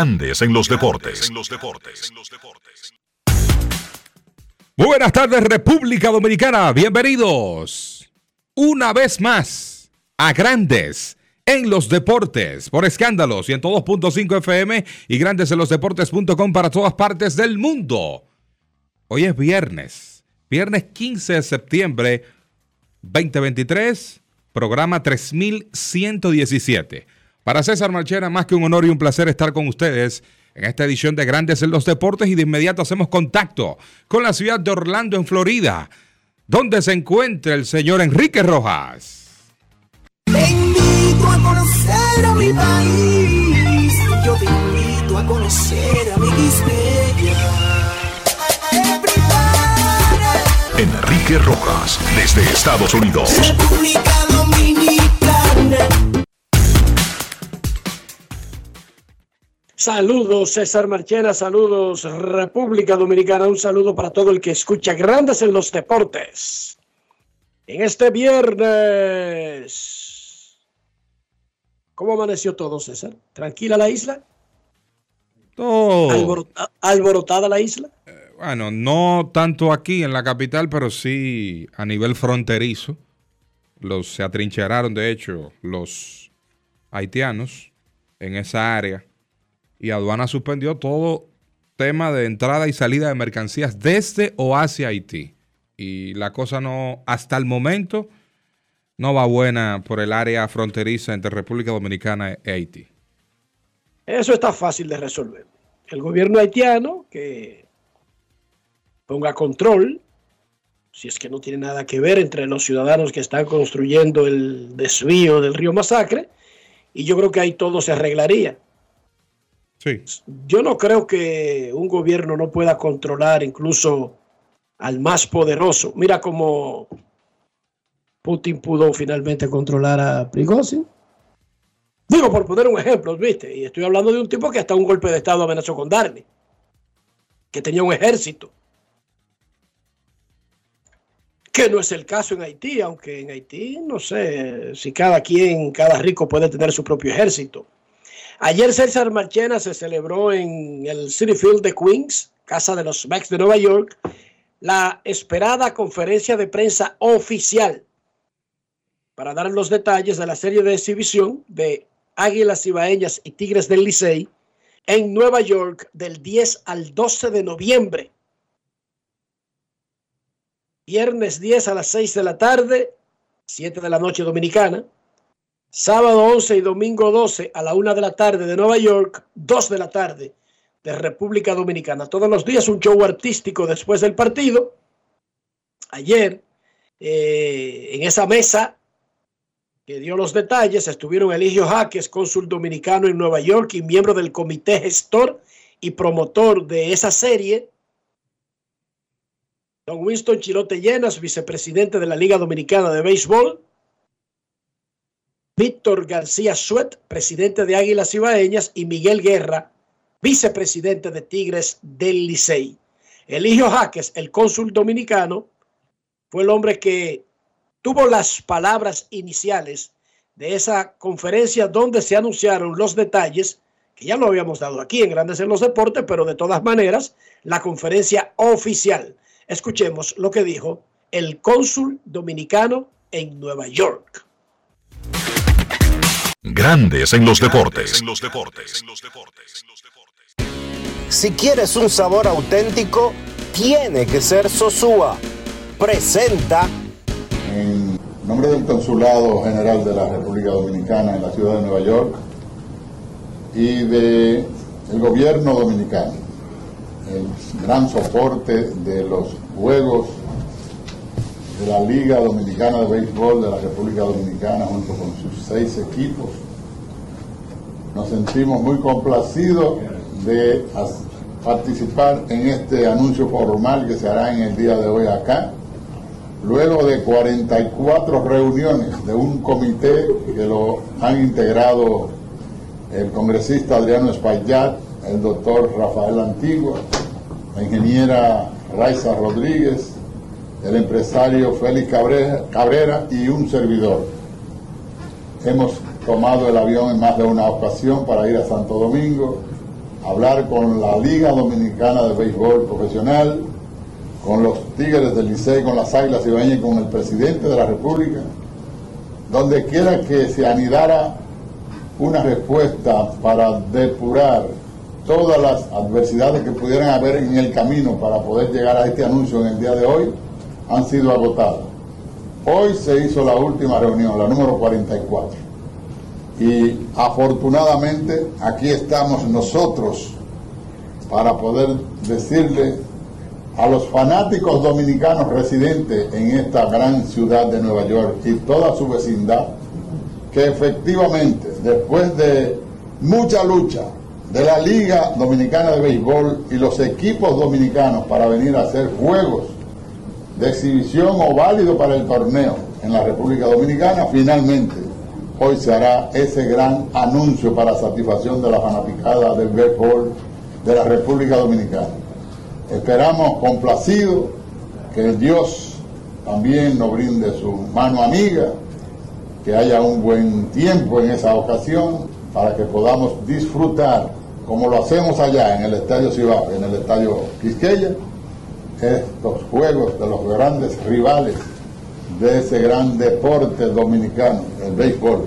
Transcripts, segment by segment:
Grandes en los Deportes. Muy buenas tardes, República Dominicana. Bienvenidos una vez más a Grandes en los Deportes por Escándalo 102.5 FM y Grandes en los Deportes.com para todas partes del mundo. Hoy es viernes, viernes 15 de septiembre 2023, programa 3117. Para César Marchena, más que un honor y un placer estar con ustedes en esta edición de Grandes en los Deportes y de inmediato hacemos contacto con la ciudad de Orlando, en Florida, donde se encuentra el señor Enrique Rojas. Te invito a conocer a mi país, yo te invito a conocer a mi Enrique Rojas, desde Estados Unidos. República Dominicana. Saludos César Marchena, saludos República Dominicana, un saludo para todo el que escucha Grandes en los Deportes. En este viernes, ¿cómo amaneció todo César? ¿Tranquila la isla? ¿Alborota- ¿Alborotada la isla? bueno, no tanto aquí en la capital, pero sí a nivel fronterizo. Los, se atrincheraron, de hecho, los haitianos en esa área. Y aduana suspendió todo tema de entrada y salida de mercancías desde o hacia Haití. Y la cosa no, hasta el momento, no va buena por el área fronteriza entre República Dominicana e Haití. Eso está fácil de resolver. El gobierno haitiano que ponga control, si es que no tiene nada que ver entre los ciudadanos que están construyendo el desvío del río Masacre, y yo creo que ahí todo se arreglaría. Sí. Yo no creo que un gobierno no pueda controlar incluso al más poderoso. Mira cómo Putin pudo finalmente controlar a Prigozhin. Digo, por poner un ejemplo, ¿viste? Y estoy hablando de un tipo que hasta un golpe de Estado amenazó con darle. Que tenía un ejército. Que no es el caso en Haití, aunque en Haití no sé si cada quien, cada rico puede tener su propio ejército. Ayer César Marchena se celebró en el City Field de Queens, casa de los Mets de Nueva York, la esperada conferencia de prensa oficial para dar los detalles de la serie de exhibición de Águilas Ibaeñas y Tigres del Licey en Nueva York del 10 al 12 de noviembre. Viernes 10 a las 6 de la tarde, 7 de la noche dominicana. Sábado 11 y domingo 12 a la 1 de la tarde de Nueva York, 2 de la tarde de República Dominicana. Todos los días un show artístico después del partido. Ayer, eh, en esa mesa que dio los detalles, estuvieron Eligio Jaques, cónsul dominicano en Nueva York y miembro del comité gestor y promotor de esa serie. Don Winston Chilote Llenas, vicepresidente de la Liga Dominicana de Béisbol. Víctor García Suet, presidente de Águilas Ibaeñas, y Miguel Guerra, vicepresidente de Tigres del Licey. Eligio Jaques, el cónsul dominicano, fue el hombre que tuvo las palabras iniciales de esa conferencia donde se anunciaron los detalles, que ya lo habíamos dado aquí en Grandes en los Deportes, pero de todas maneras, la conferencia oficial. Escuchemos lo que dijo el cónsul dominicano en Nueva York. Grandes en los deportes. Si quieres un sabor auténtico, tiene que ser Sosúa. Presenta En nombre del Consulado General de la República Dominicana en la ciudad de Nueva York y del gobierno dominicano, el gran soporte de los Juegos de la Liga Dominicana de Béisbol de la República Dominicana junto con sus seis equipos. Nos sentimos muy complacidos de participar en este anuncio formal que se hará en el día de hoy acá, luego de 44 reuniones de un comité que lo han integrado el congresista Adriano Espaillat, el doctor Rafael Antigua, la ingeniera Raiza Rodríguez, el empresario Félix Cabrera, y un servidor. Hemos tomado el avión en más de una ocasión para ir a Santo Domingo, hablar con la Liga Dominicana de Béisbol Profesional, con los Tigres del Licey, con las Águilas Ibañez y con el presidente de la República, donde quiera que se anidara una respuesta para depurar todas las adversidades que pudieran haber en el camino para poder llegar a este anuncio en el día de hoy, han sido agotadas. Hoy se hizo la última reunión, la número 44. Y afortunadamente aquí estamos nosotros para poder decirle a los fanáticos dominicanos residentes en esta gran ciudad de Nueva York y toda su vecindad, que efectivamente, después de mucha lucha de la Liga Dominicana de Béisbol y los equipos dominicanos para venir a hacer juegos de exhibición o válido para el torneo en la República Dominicana, finalmente hoy se hará ese gran anuncio para satisfacción de la fanaticada del béisbol de la República Dominicana. Esperamos complacido que Dios también nos brinde su mano amiga, que haya un buen tiempo en esa ocasión para que podamos disfrutar, como lo hacemos allá en el Estadio Cibao, en el Estadio Quisqueya, estos juegos de los grandes rivales de ese gran deporte dominicano, el béisbol,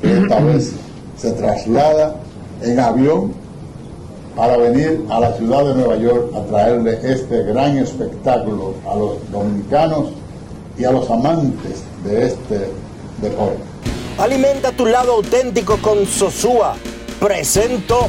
que esta vez se traslada en avión para venir a la ciudad de Nueva York a traerle este gran espectáculo a los dominicanos y a los amantes de este deporte. Alimenta tu lado auténtico con Sosúa. Presento.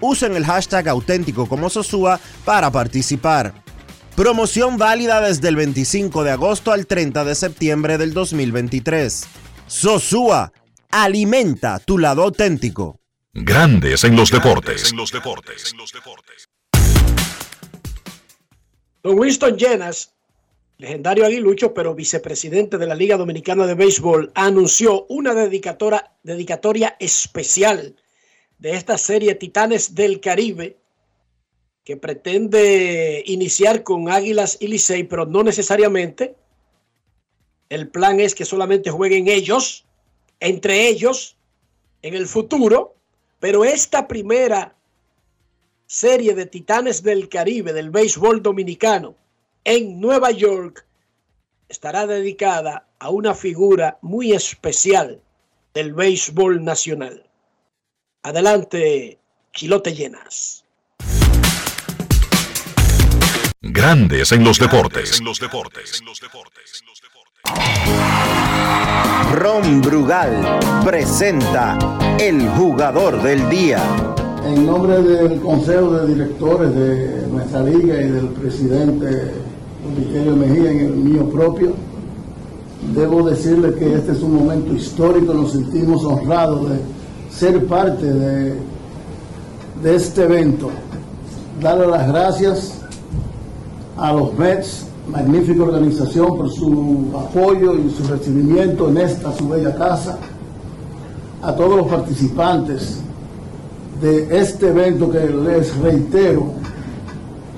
Usen el hashtag auténtico como sosúa para participar. Promoción válida desde el 25 de agosto al 30 de septiembre del 2023. Sosúa, alimenta tu lado auténtico. Grandes en los deportes. Don Winston Llenas, legendario aguilucho, pero vicepresidente de la Liga Dominicana de Béisbol, anunció una dedicatoria especial de esta serie Titanes del Caribe, que pretende iniciar con Águilas y Licey, pero no necesariamente. El plan es que solamente jueguen ellos, entre ellos, en el futuro, pero esta primera serie de Titanes del Caribe del béisbol dominicano en Nueva York estará dedicada a una figura muy especial del béisbol nacional. Adelante, Chilote Llenas. Grandes en los deportes. Ron Brugal presenta el jugador del día. En nombre del Consejo de Directores de nuestra liga y del presidente Viterio Mejía en el mío propio, debo decirle que este es un momento histórico, nos sentimos honrados de ser parte de, este evento. Darle las gracias a los Mets magnífica organización por su apoyo y su recibimiento en esta su bella casa, a todos los participantes de este evento que les reitero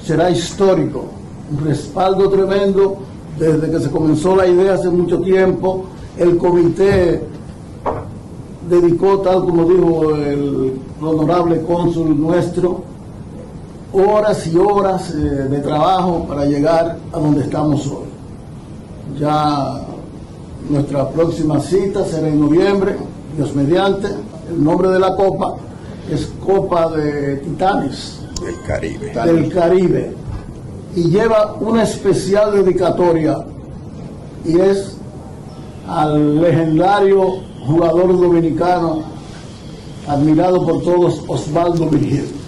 será histórico, un respaldo tremendo desde que se comenzó la idea hace mucho tiempo, el comité dedicó, tal como dijo el honorable cónsul nuestro, horas y horas eh, de trabajo para llegar a donde estamos hoy. Ya nuestra próxima cita será en noviembre, Dios mediante. El nombre de la copa es Copa de Titanes. Del Caribe. Del Caribe. Y lleva una especial dedicatoria y es al legendario jugador dominicano admirado por todos, Osvaldo Virgil.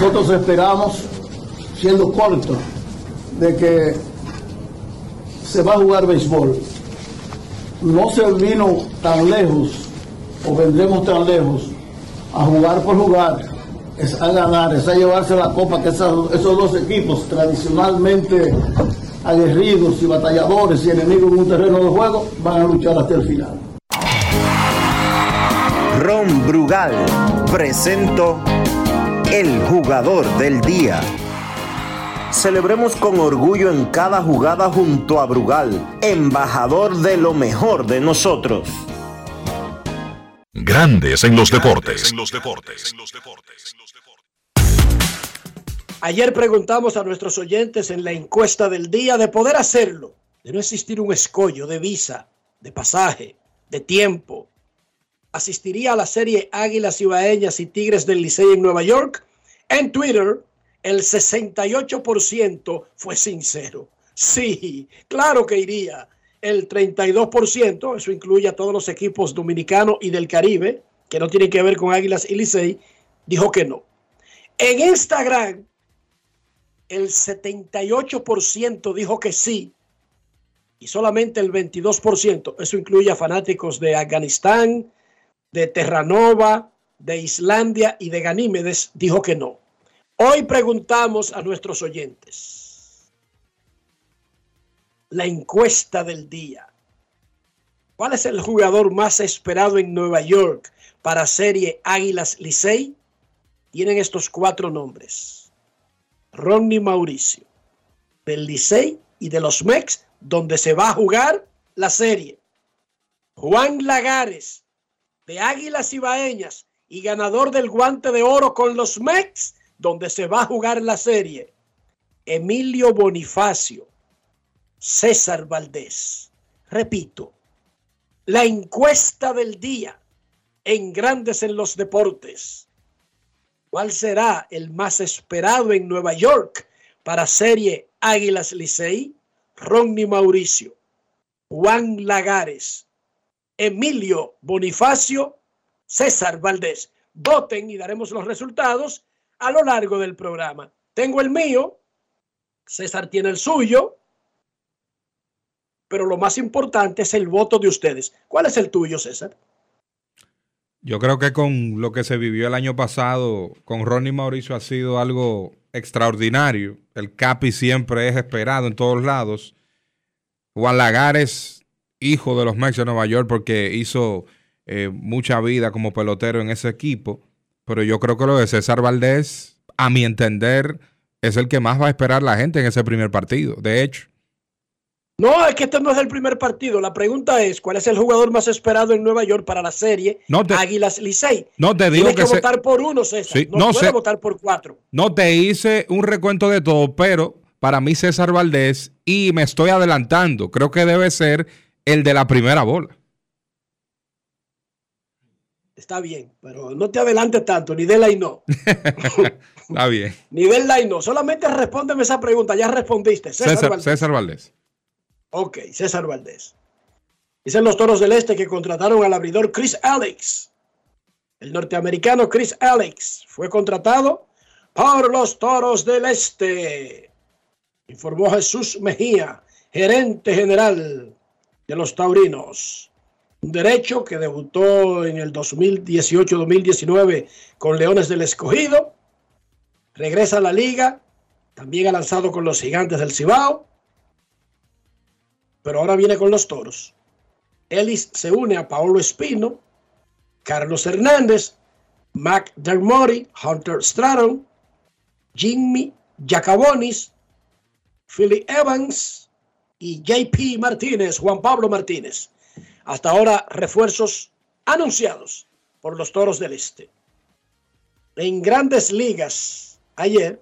nosotros esperamos, siendo corto, de que se va a jugar béisbol. No se vino tan lejos, o vendremos tan lejos, a jugar por jugar, es a ganar, es a llevarse la copa que esos, esos dos equipos tradicionalmente aguerridos y batalladores y enemigos en un terreno de juego van a luchar hasta el final. Ron Brugal presento el jugador del día. Celebremos con orgullo en cada jugada junto a Brugal, embajador de lo mejor de nosotros. Grandes en los deportes. Ayer preguntamos a nuestros oyentes en la encuesta del día de poder hacerlo, de no existir un escollo de visa, de pasaje, de tiempo, asistiría a la serie Águilas Ibaeñas y Tigres del Licey en Nueva York? En Twitter, el 68% fue sincero. Sí, claro que iría. El 32%, eso incluye a todos los equipos dominicanos y del Caribe, que no tienen que ver con Águilas y Licey, dijo que no. En Instagram, el 78% dijo que sí y solamente el 22%, eso incluye a fanáticos de Afganistán, de Terranova, de Islandia y de Ganímedes, dijo que no. Hoy preguntamos a nuestros oyentes la encuesta del día. ¿Cuál es el jugador más esperado en Nueva York para serie Águilas Licey? Tienen estos cuatro nombres. Ronnie Mauricio, del Licey y de los Mex, donde se va a jugar la serie. Juan Lagares, de Águilas Ibaeñas y ganador del guante de oro con los Mex, donde se va a jugar la serie. Emilio Bonifacio, César Valdés. Repito, la encuesta del día en Grandes en los Deportes. ¿Cuál será el más esperado en Nueva York para serie Águilas Licey? Ronnie Mauricio, Juan Lagares, Emilio Bonifacio, César Valdés. Voten y daremos los resultados a lo largo del programa. Tengo el mío, César tiene el suyo, pero lo más importante es el voto de ustedes. ¿Cuál es el tuyo, César? Yo creo que con lo que se vivió el año pasado con Ronnie Mauricio ha sido algo extraordinario. El Capi siempre es esperado en todos lados. Juan Lagares hijo de los Mets de Nueva York porque hizo eh, mucha vida como pelotero en ese equipo. Pero yo creo que lo de César Valdés, a mi entender, es el que más va a esperar la gente en ese primer partido. De hecho. No, es que este no es el primer partido. La pregunta es, ¿cuál es el jugador más esperado en Nueva York para la serie Águilas Licey? No te digo Tienes que, votar por uno, César. no, puede votar por cuatro. No te hice un recuento de todo, pero para mí César Valdés, y me estoy adelantando, creo que debe ser el de la primera bola. Está bien, pero no te adelantes tanto, ni de la y no. Está bien. ni de la y no. Solamente respóndeme esa pregunta. Ya respondiste. César, Valdés. César Valdés. Ok, César Valdés. Dicen los toros del este que contrataron al abridor Chris Alex. El norteamericano Chris Alex fue contratado por los toros del este. Informó Jesús Mejía, gerente general de los taurinos. Un derecho que debutó en el 2018-2019 con Leones del Escogido. regresa a la liga, también ha lanzado con los gigantes del Cibao, pero ahora viene con los toros. Ellis se une a Paolo Espino, Carlos Hernández, Mac Dermody, Hunter Stratton, Jimmy Jacabonis, Philly Evans y JP Martínez, Juan Pablo Martínez. Hasta ahora refuerzos anunciados por los Toros del Este. En grandes ligas, ayer,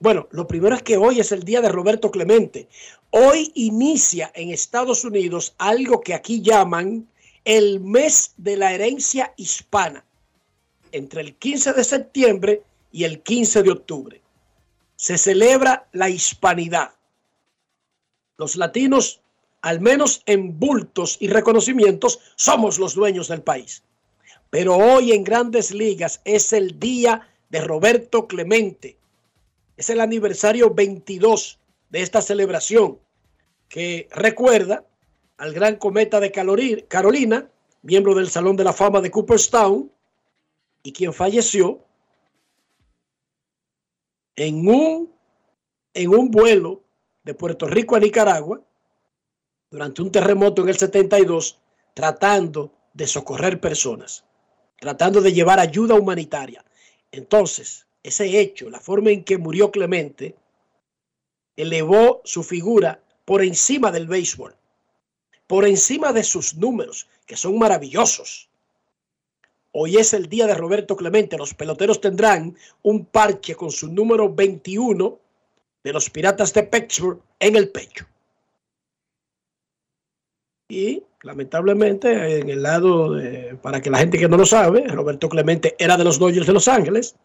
bueno, lo primero es que hoy es el día de Roberto Clemente. Hoy inicia en Estados Unidos algo que aquí llaman el mes de la herencia hispana, entre el 15 de septiembre y el 15 de octubre. Se celebra la hispanidad. Los latinos, al menos en bultos y reconocimientos, somos los dueños del país. Pero hoy en grandes ligas es el día de Roberto Clemente. Es el aniversario 22 de esta celebración que recuerda al gran cometa de Carolina, miembro del Salón de la Fama de Cooperstown, y quien falleció en un, en un vuelo de Puerto Rico a Nicaragua durante un terremoto en el 72, tratando de socorrer personas, tratando de llevar ayuda humanitaria. Entonces, ese hecho, la forma en que murió Clemente, elevó su figura por encima del béisbol por encima de sus números, que son maravillosos. Hoy es el día de Roberto Clemente. Los peloteros tendrán un parche con su número 21 de los Piratas de Pittsburgh en el pecho. Y lamentablemente, en el lado, de, para que la gente que no lo sabe, Roberto Clemente era de los Dodgers de Los Ángeles.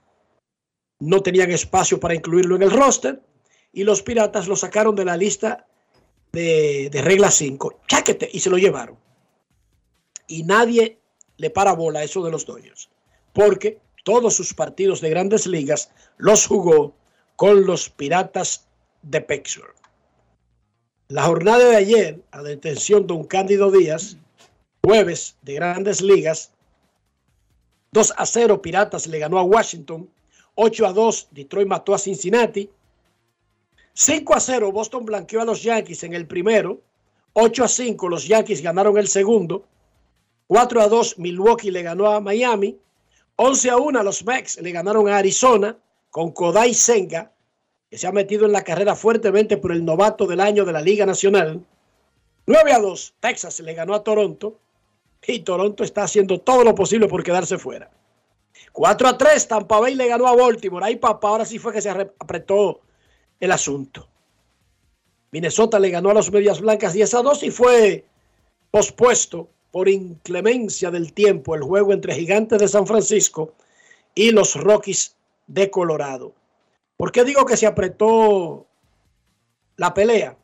No tenían espacio para incluirlo en el roster. Y los Piratas lo sacaron de la lista de, regla 5, cháquete, y se lo llevaron. Y nadie le para bola a eso de los Dodgers, porque todos sus partidos de grandes ligas los jugó con los Piratas de Pittsburgh. La jornada de ayer, a detención de un Cándido Díaz, jueves de grandes ligas, 2 a 0 Piratas le ganó a Washington, 8 a 2 Detroit mató a Cincinnati, 5 a 0 Boston blanqueó a los Yankees en el primero. 8 a 5 los Yankees ganaron el segundo. 4 a 2 Milwaukee le ganó a Miami. 11 a 1 los Mex le ganaron a Arizona con Kodai Senga, que se ha metido en la carrera fuertemente por el novato del año de la Liga Nacional. 9 a 2 Texas le ganó a Toronto y Toronto está haciendo todo lo posible por quedarse fuera. 4 a 3 Tampa Bay le ganó a Baltimore. Ahí papá, ahora sí fue que se apretó el asunto. Minnesota le ganó a los Medias Blancas 10 a 2 y fue pospuesto por inclemencia del tiempo el juego entre Gigantes de San Francisco y los Rockies de Colorado. ¿Por qué digo que se apretó la pelea?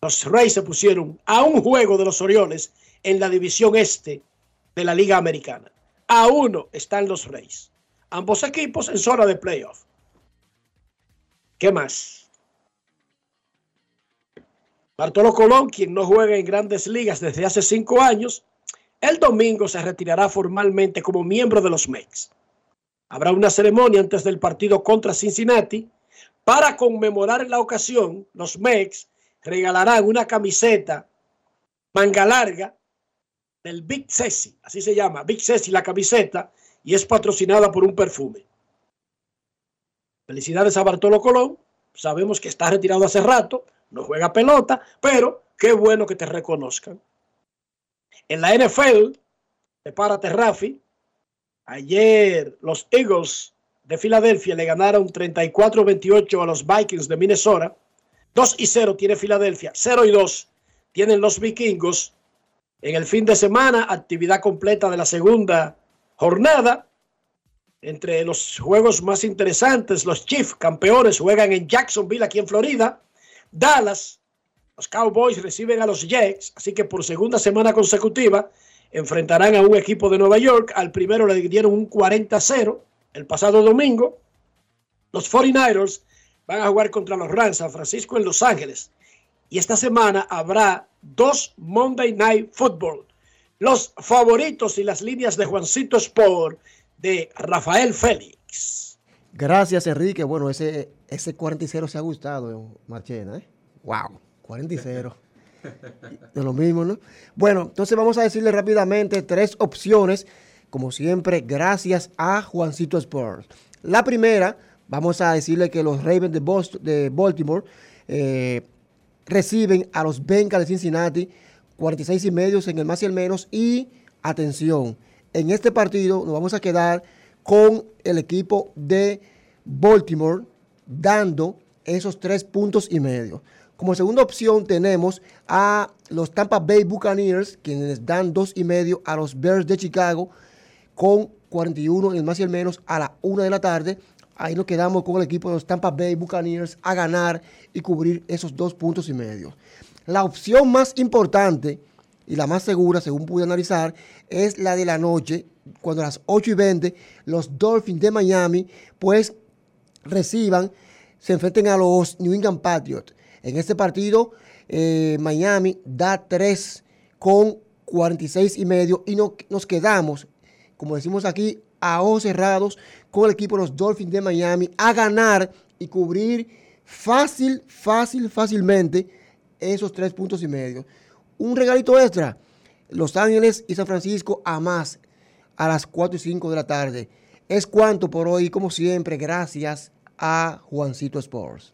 Los Reyes se pusieron a un juego de los Orioles en la división este de la Liga Americana. A uno están los Reyes. Ambos equipos en zona de playoff. ¿Qué más? Bartolo Colón, quien no juega en grandes ligas desde hace cinco años, el domingo se retirará formalmente como miembro de los Mets. Habrá una ceremonia antes del partido contra Cincinnati. Para conmemorar la ocasión, los Mets regalarán una camiseta manga larga del Big Ceci, así se llama, Big Ceci la camiseta, y es patrocinada por un perfume. Felicidades a Bartolo Colón. Sabemos que está retirado hace rato, no juega pelota, pero qué bueno que te reconozcan. En la NFL, prepárate Rafi. Ayer los Eagles de Filadelfia le ganaron 34-28 a los Vikings de Minnesota. 2 y 0 tiene Filadelfia, 0 y 2 tienen los vikingos. En el fin de semana, actividad completa de la segunda jornada. Entre los juegos más interesantes, los Chiefs campeones juegan en Jacksonville, aquí en Florida. Dallas, los Cowboys reciben a los Jets, así que por segunda semana consecutiva enfrentarán a un equipo de Nueva York. Al primero le dieron un 40-0 el pasado domingo. Los 49ers van a jugar contra los Rams San Francisco en Los Ángeles. Y esta semana habrá dos Monday Night Football. Los favoritos y las líneas de Juancito Sport de Rafael Félix. Gracias, Enrique. Bueno, ese, ese 40 y 0 se ha gustado, Marchena, ¿eh? Wow, 40 y 0. De lo mismo, ¿no? Bueno, entonces vamos a decirle rápidamente tres opciones, como siempre, gracias a Juancito Sports. La primera, vamos a decirle que los Ravens de, Boston, de Baltimore eh, reciben a los Bengals de Cincinnati 46 y medios en el más y el menos. Y atención, en este partido nos vamos a quedar con el equipo de Baltimore dando esos tres puntos y medio. Como segunda opción tenemos a los Tampa Bay Buccaneers, quienes dan dos y medio a los Bears de Chicago con 41 en el más y el menos a la una de la tarde. Ahí nos quedamos con el equipo de los Tampa Bay Buccaneers a ganar y cubrir esos dos puntos y medio. La opción más importante y la más segura, según pude analizar, es la de la noche, cuando a las 8 y 20 los Dolphins de Miami pues reciban, se enfrenten a los New England Patriots. En este partido, eh, Miami da 3 con 46 y medio y no, nos quedamos, como decimos aquí, a ojos cerrados con el equipo de los Dolphins de Miami a ganar y cubrir fácil, fácil, fácilmente esos tres puntos y medio. Un regalito extra. Los Ángeles y San Francisco a más a las 4 y 5 de la tarde. Es cuanto por hoy, como siempre, gracias a Juancito Sports.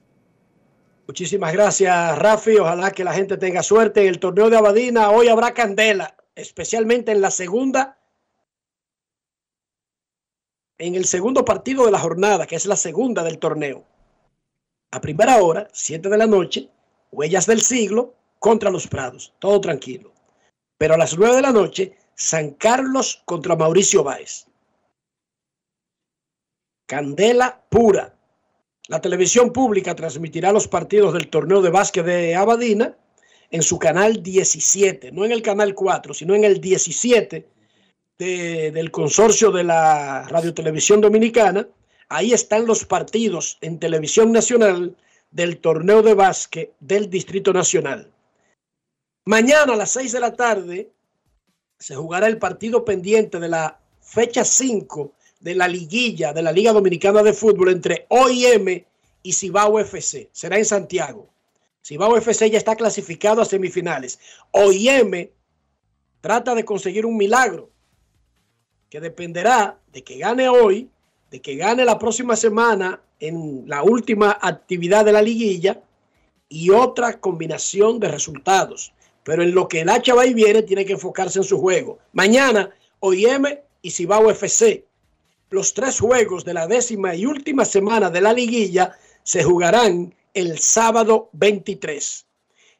Muchísimas gracias, Rafi. Ojalá que la gente tenga suerte en el torneo de Abadina. Hoy habrá candela, especialmente en la segunda, en el segundo partido de la jornada, que es la segunda del torneo. A primera hora, 7 de la noche, Huellas del Siglo contra los Prados. Todo tranquilo. Pero a las 9 de la noche, San Carlos contra Mauricio Báez. Candela pura. La televisión pública transmitirá los partidos del torneo de básquet de Abadina en su canal 17, no en el canal 4, sino en el 17 del consorcio de la radiotelevisión dominicana. Ahí están los partidos en televisión nacional del torneo de básquet del Distrito Nacional. Mañana a las 6 de la tarde se jugará el partido pendiente de la fecha 5 de la liguilla de la Liga Dominicana de Fútbol entre OIM y Cibao FC. Será en Santiago. Cibao FC ya está clasificado a semifinales. OIM trata de conseguir un milagro que dependerá de que gane hoy, de que gane la próxima semana en la última actividad de la liguilla y otra combinación de resultados. Pero en lo que el Hacha va y viene, tiene que enfocarse en su juego. Mañana, OIM y Cibao FC. Los tres juegos de la décima y última semana de la liguilla se jugarán el sábado 23.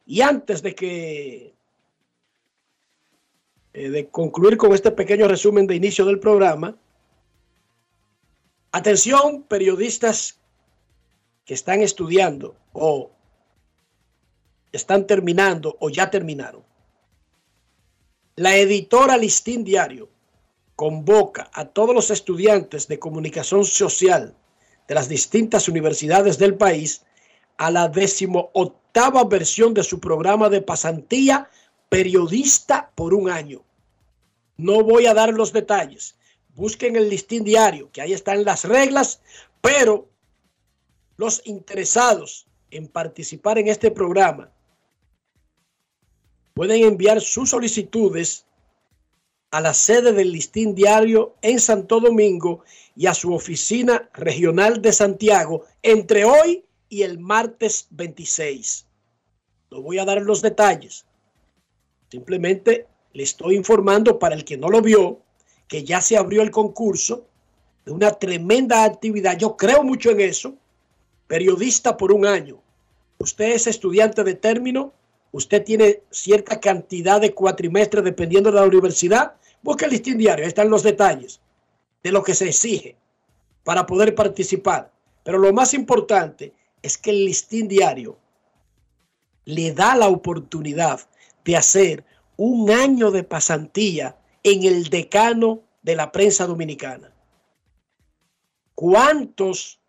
Y antes de que eh, de concluir con este pequeño resumen de inicio del programa, atención periodistas que están estudiando o están terminando o ya terminaron. La editora Listín Diario convoca a todos los estudiantes de comunicación social de las distintas universidades del país a la decimoctava versión de su programa de pasantía periodista por un año. No voy a dar los detalles. Busquen el listín diario, que ahí están las reglas, pero los interesados en participar en este programa pueden enviar sus solicitudes a la sede del listín diario en Santo Domingo y a su oficina regional de Santiago entre hoy y el martes 26. No voy a dar los detalles. Simplemente le estoy informando para el que no lo vio que ya se abrió el concurso de una tremenda actividad. Yo creo mucho en eso. Periodista por un año. Usted es estudiante de término usted tiene cierta cantidad de cuatrimestres dependiendo de la universidad, busque el listín diario, ahí están los detalles de lo que se exige para poder participar. Pero lo más importante es que el listín diario le da la oportunidad de hacer un año de pasantía en el decano de la prensa dominicana. ¿Cuántos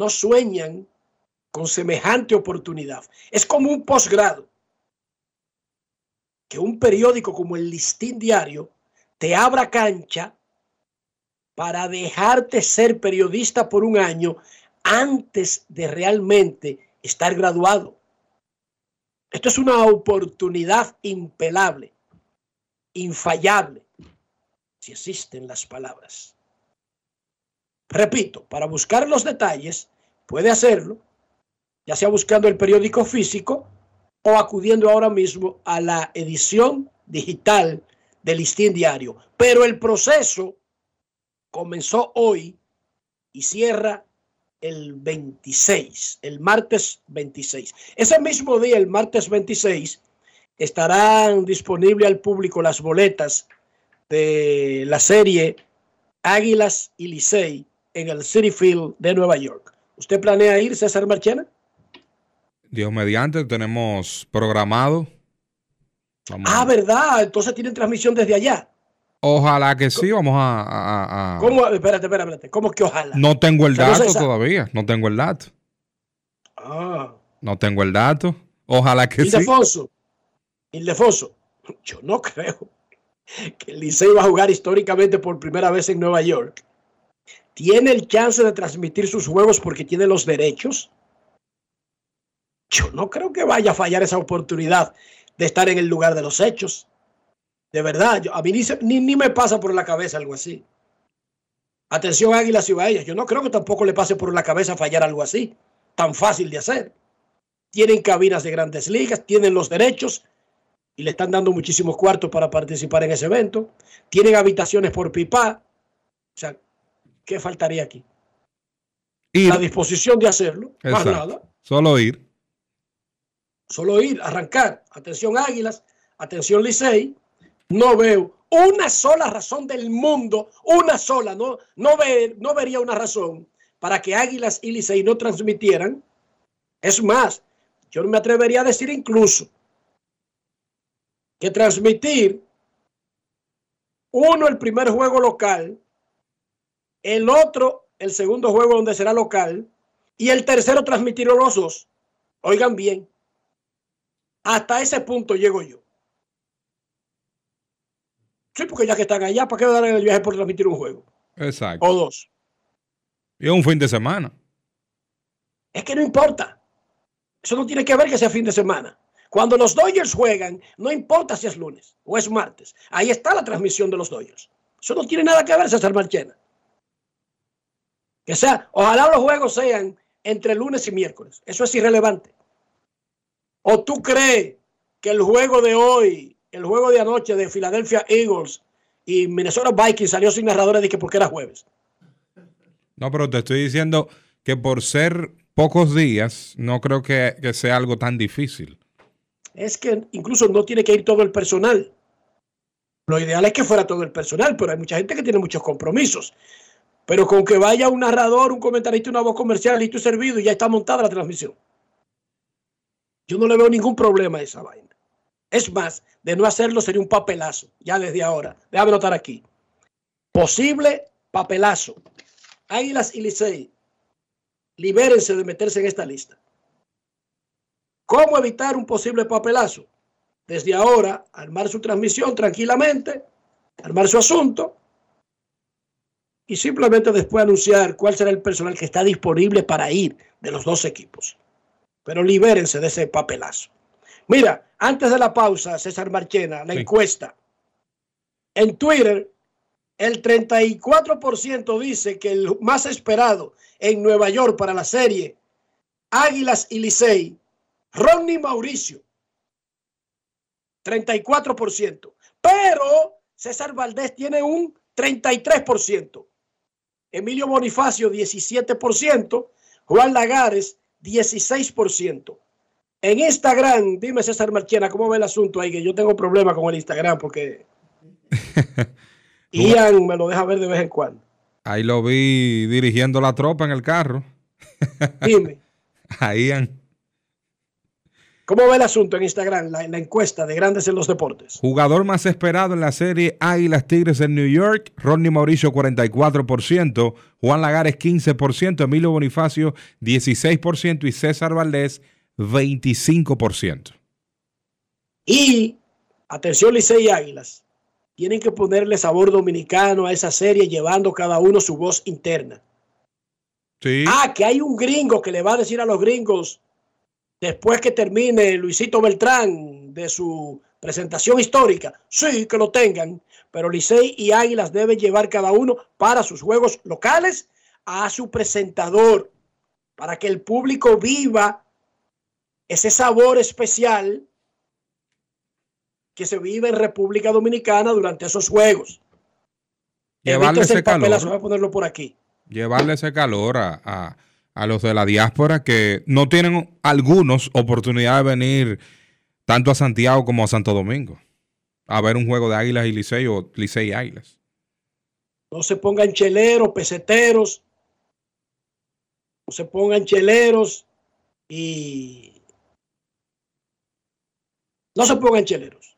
no sueñan con semejante oportunidad. Es como un posgrado. Que un periódico como el Listín Diario te abra cancha para dejarte ser periodista por un año antes de realmente estar graduado. Esto es una oportunidad impelable, infallable, si existen las palabras. Repito, para buscar los detalles, puede hacerlo, ya sea buscando el periódico físico o acudiendo ahora mismo a la edición digital del listín diario. Pero el proceso comenzó hoy y cierra el 26, el martes 26. Ese mismo día, el martes 26, estarán disponibles al público las boletas de la serie Águilas y Licey en el City Field de Nueva York. ¿Usted planea ir, César Marchena? Dios mediante, tenemos programado. ah, ¿verdad? Entonces tienen transmisión desde allá. Ojalá que sí, vamos a, ¿Cómo? Espérate, espérate, espérate. ¿Cómo que ojalá? No tengo el dato todavía, no tengo el dato. Ah. No tengo el dato. Ojalá que sí. Ildefonso, Ildefonso, yo no creo que el Licey va a jugar históricamente por primera vez en Nueva York. ¿Tiene el chance de transmitir sus juegos porque tiene los derechos? Yo no creo que vaya a fallar esa oportunidad de estar en el lugar de los hechos. De verdad, a mí ni, ni, me pasa por la cabeza algo así. Atención Águilas y Bahías, yo no creo que tampoco le pase por la cabeza fallar algo así, tan fácil de hacer. Tienen cabinas de grandes ligas, tienen los derechos y le están dando muchísimos cuartos para participar en ese evento. Tienen habitaciones por pipa. O sea, ¿qué faltaría aquí? La disposición de hacerlo, más nada. Solo ir. Solo ir, arrancar. Atención Águilas, atención Licey, no veo una sola razón del mundo, una sola, no, no, no vería una razón para que Águilas y Licey no transmitieran. Es más, yo me atrevería a decir incluso que transmitir uno el primer juego local, el otro el segundo juego donde será local y el tercero transmitirlo los dos. Oigan bien, hasta ese punto llego yo. Sí, porque ya que están allá, ¿para qué dar el viaje por transmitir un juego? Exacto. O dos. Y un fin de semana. Es que no importa. Eso no tiene que ver que sea fin de semana. Cuando los Dodgers juegan, no importa si es lunes o es martes. Ahí está la transmisión de los Dodgers. Eso no tiene nada que ver, César Marchena. Que sea, ojalá los juegos sean entre lunes y miércoles. Eso es irrelevante. ¿O tú crees que el juego de hoy el juego de anoche de Philadelphia Eagles y Minnesota Vikings salió sin narradores de que porque era jueves. No, pero te estoy diciendo que por ser pocos días, no creo que, que sea algo tan difícil. Es que incluso no tiene que ir todo el personal. Lo ideal es que fuera todo el personal, pero hay mucha gente que tiene muchos compromisos. Pero con que vaya un narrador, un comentarista, una voz comercial, listo y servido, y ya está montada la transmisión. Yo no le veo ningún problema a esa vaina. Es más, de no hacerlo sería un papelazo, ya desde ahora. Déjame notar aquí. Posible papelazo. Águilas y Licey, libérense de meterse en esta lista. ¿Cómo evitar un posible papelazo? Desde ahora, armar su transmisión tranquilamente, armar su asunto y simplemente después anunciar cuál será el personal que está disponible para ir de los dos equipos. Pero libérense de ese papelazo. Mira, antes de la pausa, César Marchena, la encuesta. En Twitter, el 34% dice que el más esperado en Nueva York para la serie Águilas y Licey, Ronnie Mauricio. 34%. Pero César Valdés tiene un 33%. Emilio Bonifacio, 17%. Juan Lagares, 16%. En Instagram, dime César Marchena, ¿cómo ve el asunto ahí? Que yo tengo problemas con el Instagram porque Ian me lo deja ver de vez en cuando. Ahí lo vi dirigiendo la tropa en el carro. Dime. A Ian. ¿Cómo ve el asunto en Instagram, la, la, encuesta de Grandes en los Deportes? Jugador más esperado en la serie Águilas Tigres en New York, Ronnie Mauricio 44%, Juan Lagares 15%, Emilio Bonifacio 16% y César Valdés 25%. Y, atención Licey y Águilas, tienen que ponerle sabor dominicano a esa serie, llevando cada uno su voz interna. Sí. Ah, que hay un gringo que le va a decir a los gringos, después que termine Luisito Beltrán de su presentación histórica, sí, que lo tengan, pero Licey y Águilas deben llevar cada uno para sus juegos locales a su presentador, para que el público viva ese sabor especial que se vive en República Dominicana durante esos juegos. Llevarle ese papelazo, calor. voy a ponerlo por aquí. Llevarle ese calor a, a- a los de la diáspora que no tienen algunos oportunidad de venir tanto a Santiago como a Santo Domingo a ver un juego de Águilas y Licey o Licey y Águilas. No se pongan cheleros, peseteros. No se pongan cheleros y no se pongan cheleros.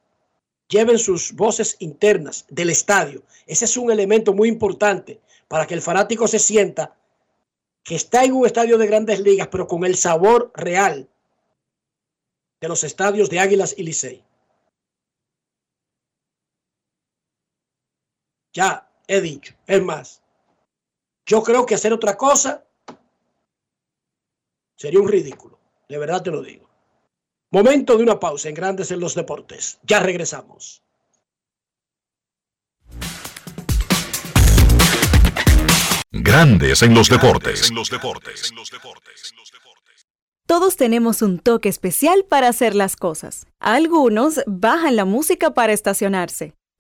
Lleven sus voces internas del estadio. Ese es un elemento muy importante para que el fanático se sienta que está en un estadio de grandes ligas, pero con el sabor real de los estadios de Águilas y Licey. Ya he dicho. Es más, yo creo que hacer otra cosa sería un ridículo. De verdad te lo digo. Momento de una pausa en Grandes en los Deportes. Ya regresamos. Grandes en los deportes. Todos tenemos un toque especial para hacer las cosas. Algunos bajan la música para estacionarse.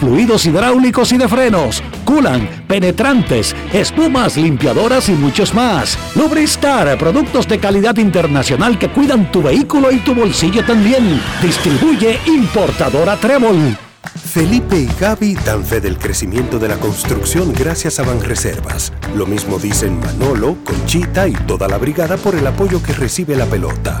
fluidos hidráulicos y de frenos, culan, penetrantes, espumas, limpiadoras y muchos más. Lubristar, productos de calidad internacional que cuidan tu vehículo y tu bolsillo también. Distribuye importadora Trébol. Felipe y Gaby dan fe del crecimiento de la construcción gracias a Banreservas. Lo mismo dicen Manolo, Conchita y toda la brigada por el apoyo que recibe la pelota.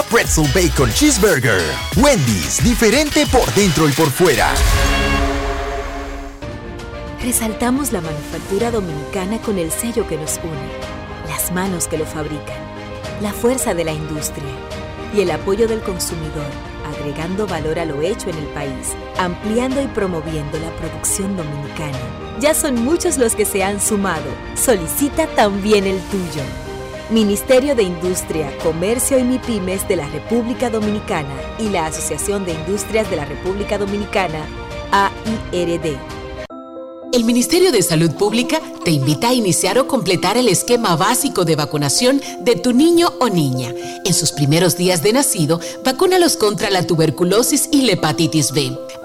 Pretzel Bacon Cheeseburger. Wendy's, diferente por dentro y por fuera. Resaltamos la manufactura dominicana con el sello que nos une, las manos que lo fabrican, la fuerza de la industria y el apoyo del consumidor, agregando valor a lo hecho en el país, ampliando y promoviendo la producción dominicana. Ya son muchos los que se han sumado. Solicita también el tuyo. Ministerio de Industria, Comercio y MIPIMES de la República Dominicana y la Asociación de Industrias de la República Dominicana, AIRD. El Ministerio de Salud Pública te invita a iniciar o completar el esquema básico de vacunación de tu niño o niña. En sus primeros días de nacido, vacúnalos contra la tuberculosis y la hepatitis B.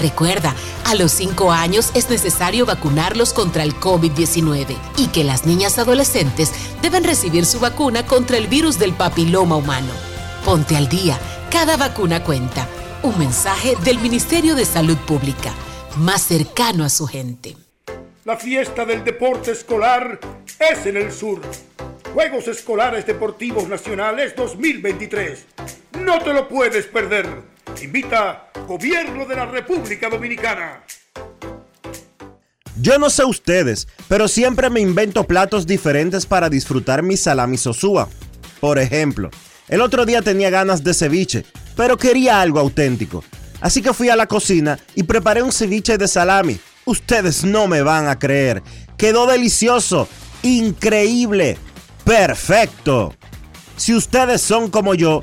Recuerda, a los 5 años es necesario vacunarlos contra el COVID-19 y que las niñas adolescentes deben recibir su vacuna contra el virus del papiloma humano. Ponte al día, cada vacuna cuenta. Un mensaje del Ministerio de Salud Pública, más cercano a su gente. La fiesta del deporte escolar es en el sur. Juegos Escolares Deportivos Nacionales 2023. No te lo puedes perder. Invita Gobierno de la República Dominicana. Yo no sé ustedes, pero siempre me invento platos diferentes para disfrutar mi salami sosúa. Por ejemplo, el otro día tenía ganas de ceviche, pero quería algo auténtico. Así que fui a la cocina y preparé un ceviche de salami. Ustedes no me van a creer. Quedó delicioso, increíble, perfecto. Si ustedes son como yo,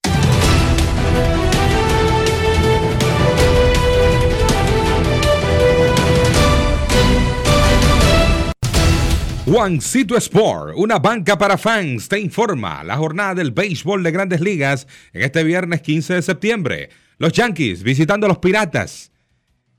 Juancito Sport, una banca para fans, te informa la jornada del béisbol de grandes ligas en este viernes 15 de septiembre. Los Yankees visitando a los Piratas.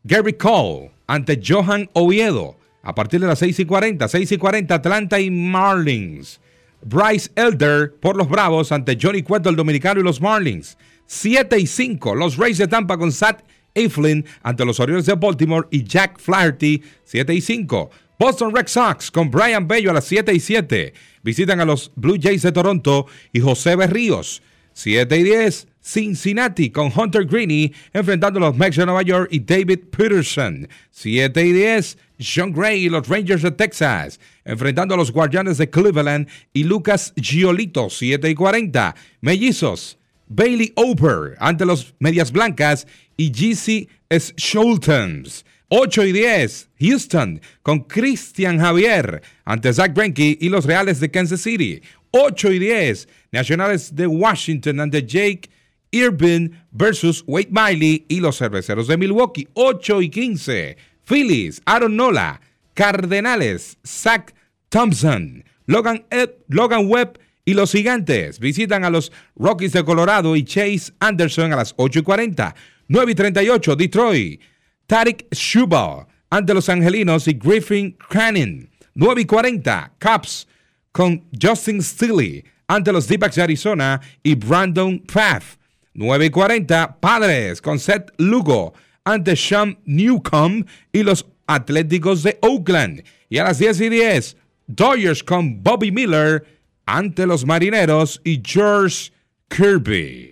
Gary Cole ante Johan Oviedo a partir de las 6 y 40. 6 y 40 Atlanta y Marlins. Bryce Elder por los Bravos ante Johnny Cueto, el dominicano y los Marlins. 7 y 5 los Rays de Tampa con Sat Eflin ante los Orioles de Baltimore y Jack Flaherty. 7 y 5. Boston Red Sox con Brian Bello a las 7 y 7. Visitan a los Blue Jays de Toronto y José Berríos. 7 y 10. Cincinnati con Hunter Greeny enfrentando a los Mets de Nueva York y David Peterson. 7 y 10. John Gray y los Rangers de Texas enfrentando a los Guardianes de Cleveland y Lucas Giolito. 7 y 40. Mellizos. Bailey Oper ante los Medias Blancas y GC Schultens. 8 y 10, Houston con Christian Javier ante Zach Greinke y los Reales de Kansas City. 8 y 10, Nacionales de Washington ante Jake Irvin versus Wade Miley y los Cerveceros de Milwaukee. 8 y 15, Phillies, Aaron Nola, Cardenales, Zach Thompson, Logan, Logan Webb y los Gigantes visitan a los Rockies de Colorado y Chase Anderson a las 8 y 40. 9 y 38, Detroit. Tarek Schubal ante los Angelinos y Griffin Cranin. 9 y 40, Cubs con Justin Steele ante los d de Arizona y Brandon Pfaff. 9 y 40, Padres con Seth Lugo ante Sean Newcomb y los Atléticos de Oakland. Y a las 10 y 10, Dodgers con Bobby Miller ante los Marineros y George Kirby.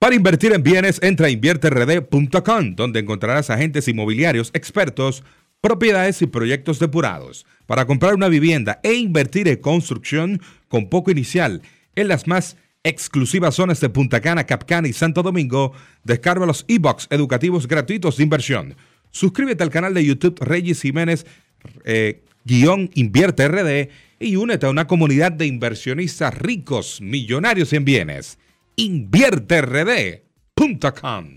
Para invertir en bienes, entra a invierterd.com, donde encontrarás agentes inmobiliarios expertos, propiedades y proyectos depurados. Para comprar una vivienda e invertir en construcción con poco inicial en las más exclusivas zonas de Punta Cana, Capcana y Santo Domingo, descarga los e-books educativos gratuitos de inversión. Suscríbete al canal de YouTube Reyes Jiménez eh, Invierte RD y únete a una comunidad de inversionistas ricos, millonarios en bienes invierterd.com.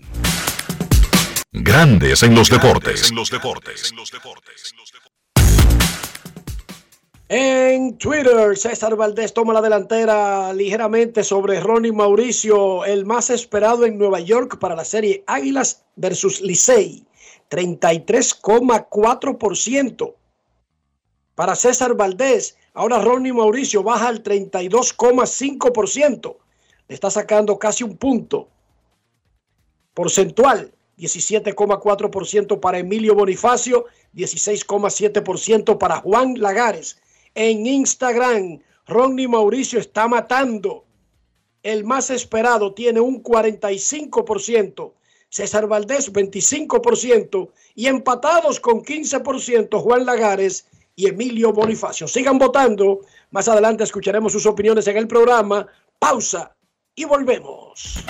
Grandes en los deportes. En los deportes. En Twitter, César Valdés toma la delantera ligeramente sobre Ronnie Mauricio, el más esperado en Nueva York para la serie Águilas versus Licey, 33,4%. Para César Valdés, ahora Ronnie Mauricio baja al 32,5%. Le está sacando casi un punto porcentual. 17,4% para Emilio Bonifacio, 16,7% para Juan Lagares. En Instagram, Ronnie Mauricio está matando. El más esperado tiene un 45%, César Valdés 25% y empatados con 15% Juan Lagares y Emilio Bonifacio. Sigan votando. Más adelante escucharemos sus opiniones en el programa. Pausa y volvemos.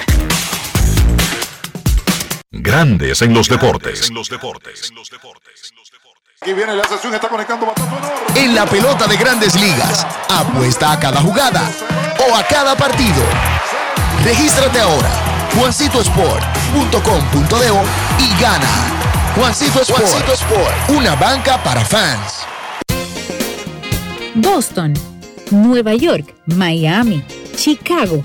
Grandes en los deportes. Aquí viene la sesión, está conectando bastante En la pelota de grandes ligas, apuesta a cada jugada o a cada partido. Regístrate ahora, juancitosport.com.de y gana. Juancito Sport, Juancito Sport, una banca para fans. Boston, Nueva York, Miami, Chicago.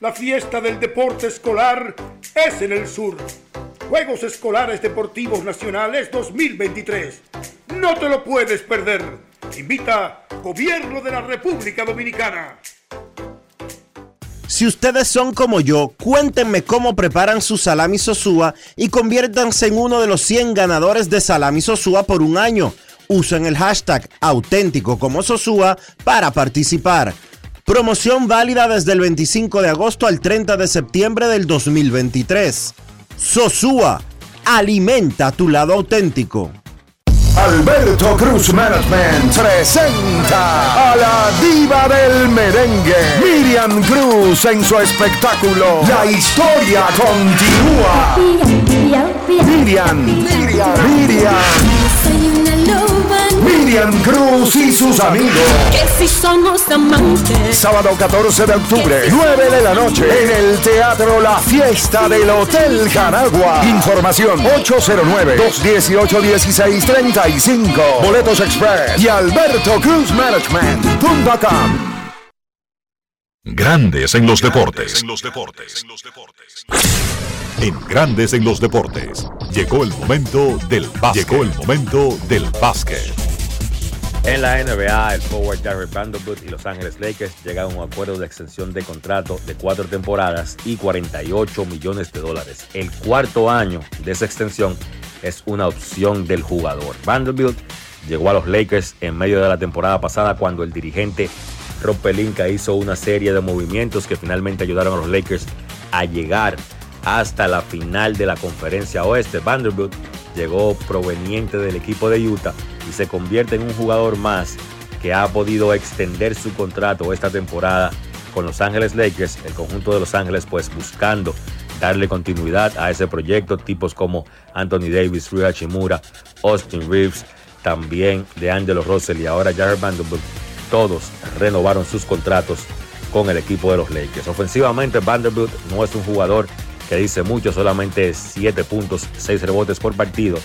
La fiesta del deporte escolar es en el sur. Juegos Escolares Deportivos Nacionales 2023. No te lo puedes perder. Invita Gobierno de la República Dominicana. Si ustedes son como yo, cuéntenme cómo preparan su salami sosúa y conviértanse en uno de los 100 ganadores de salami sosúa por un año. Usen el hashtag auténtico como sosúa para participar. Promoción válida desde el 25 de agosto al 30 de septiembre del 2023. Sosúa, alimenta tu lado auténtico. Alberto Cruz Management presenta a la diva del merengue, Miriam Cruz en su espectáculo La historia continúa. Miriam, Miriam, Miriam. Miriam Cruz y sus amigos. Que si somos amantes. Sábado 14 de octubre, 9 de la noche, en el Teatro La Fiesta del Hotel Jaragua. Información 809-218-1635. Boletos Express y Alberto Cruz Management.com. Grandes en los deportes. En Grandes en los deportes. Llegó el momento del básquet. Llegó el momento del básquet. En la NBA, el forward Jared Vanderbilt y Los Ángeles Lakers llegaron a un acuerdo de extensión de contrato de cuatro temporadas y 48 millones de dólares. El cuarto año de esa extensión es una opción del jugador. Vanderbilt llegó a los Lakers en medio de la temporada pasada cuando el dirigente Rob Pelinka hizo una serie de movimientos que finalmente ayudaron a los Lakers a llegar hasta la final de la conferencia oeste. Vanderbilt llegó proveniente del equipo de Utah y se convierte en un jugador más que ha podido extender su contrato esta temporada con Los Ángeles Lakers, el conjunto de Los Ángeles pues buscando darle continuidad a ese proyecto, tipos como Anthony Davis, Rui Hachimura, Austin Reeves, también de Angelo Russell y ahora Jared Vanderbilt, todos renovaron sus contratos con el equipo de los Lakers. Ofensivamente, Vanderbilt no es un jugador que dice mucho, solamente 7 puntos, 6 rebotes por partido,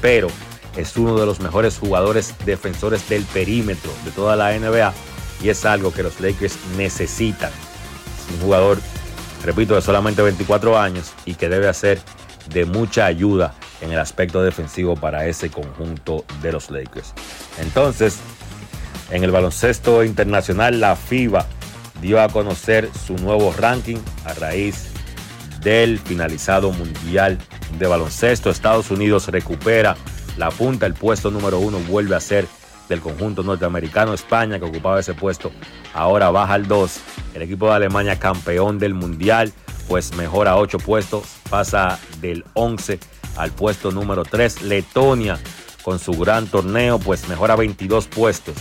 pero es uno de los mejores jugadores defensores del perímetro de toda la NBA y es algo que los Lakers necesitan. Es un jugador, repito, de solamente 24 años y que debe hacer de mucha ayuda en el aspecto defensivo para ese conjunto de los Lakers. Entonces, en el baloncesto internacional, la FIBA dio a conocer su nuevo ranking a raíz del finalizado Mundial de Baloncesto. Estados Unidos recupera la punta, el puesto número uno vuelve a ser del conjunto norteamericano. España, que ocupaba ese puesto, ahora baja al 2. El equipo de Alemania, campeón del Mundial, pues mejora 8 puestos, pasa del 11 al puesto número 3. Letonia, con su gran torneo, pues mejora 22 puestos.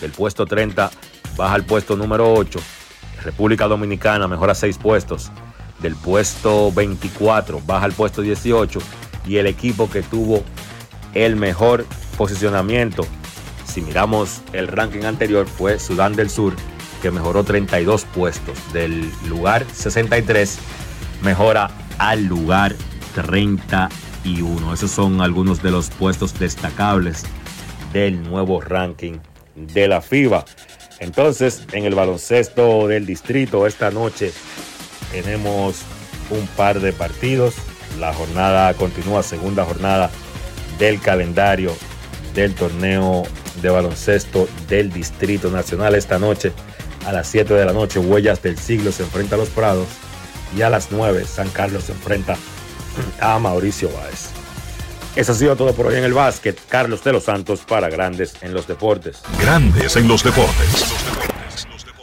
Del puesto 30 baja al puesto número 8. República Dominicana mejora 6 puestos. Del puesto 24 baja al puesto 18. Y el equipo que tuvo el mejor posicionamiento, si miramos el ranking anterior, fue Sudán del Sur, que mejoró 32 puestos. Del lugar 63 mejora al lugar 31. Esos son algunos de los puestos destacables del nuevo ranking de la FIBA. Entonces, en el baloncesto del distrito, esta noche tenemos un par de partidos. La jornada continúa, segunda jornada del calendario del torneo de baloncesto del Distrito Nacional. Esta noche, a las 7 de la noche, Huellas del Siglo se enfrenta a los Prados. Y a las 9, San Carlos se enfrenta a Mauricio Báez. Eso ha sido todo por hoy en el básquet. Carlos de los Santos para Grandes en los Deportes. Grandes en los Deportes.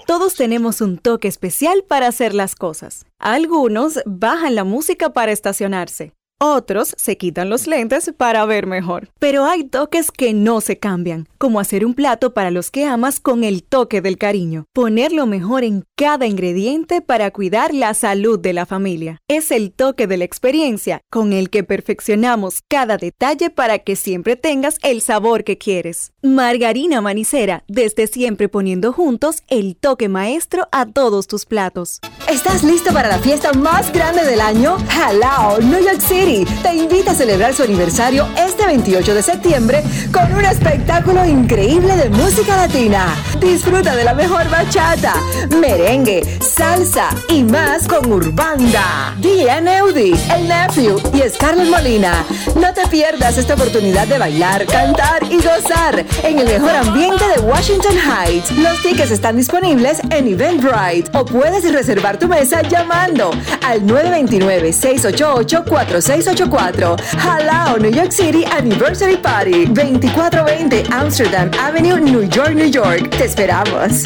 Todos tenemos un toque especial para hacer las cosas. Algunos bajan la música para estacionarse. Otros se quitan los lentes para ver mejor. Pero hay toques que no se cambian, como hacer un plato para los que amas con el toque del cariño. Poner lo mejor en cada ingrediente para cuidar la salud de la familia. Es el toque de la experiencia con el que perfeccionamos cada detalle para que siempre tengas el sabor que quieres. Margarina Manicera, desde siempre poniendo juntos el toque maestro a todos tus platos. ¿Estás listo para la fiesta más grande del año? Hello, New York City te invita a celebrar su aniversario este 28 de septiembre con un espectáculo increíble de música latina. Disfruta de la mejor bachata, merengue, salsa y más con Urbanda. DJ Neudi, El Nephew y Scarlett Molina. No te pierdas esta oportunidad de bailar, cantar y gozar en el mejor ambiente de Washington Heights. Los tickets están disponibles en Eventbrite o puedes reservar tu mesa llamando al 929 688 46 684. Halao New York City Anniversary Party. 2420 Amsterdam Avenue, New York, New York. Te esperamos.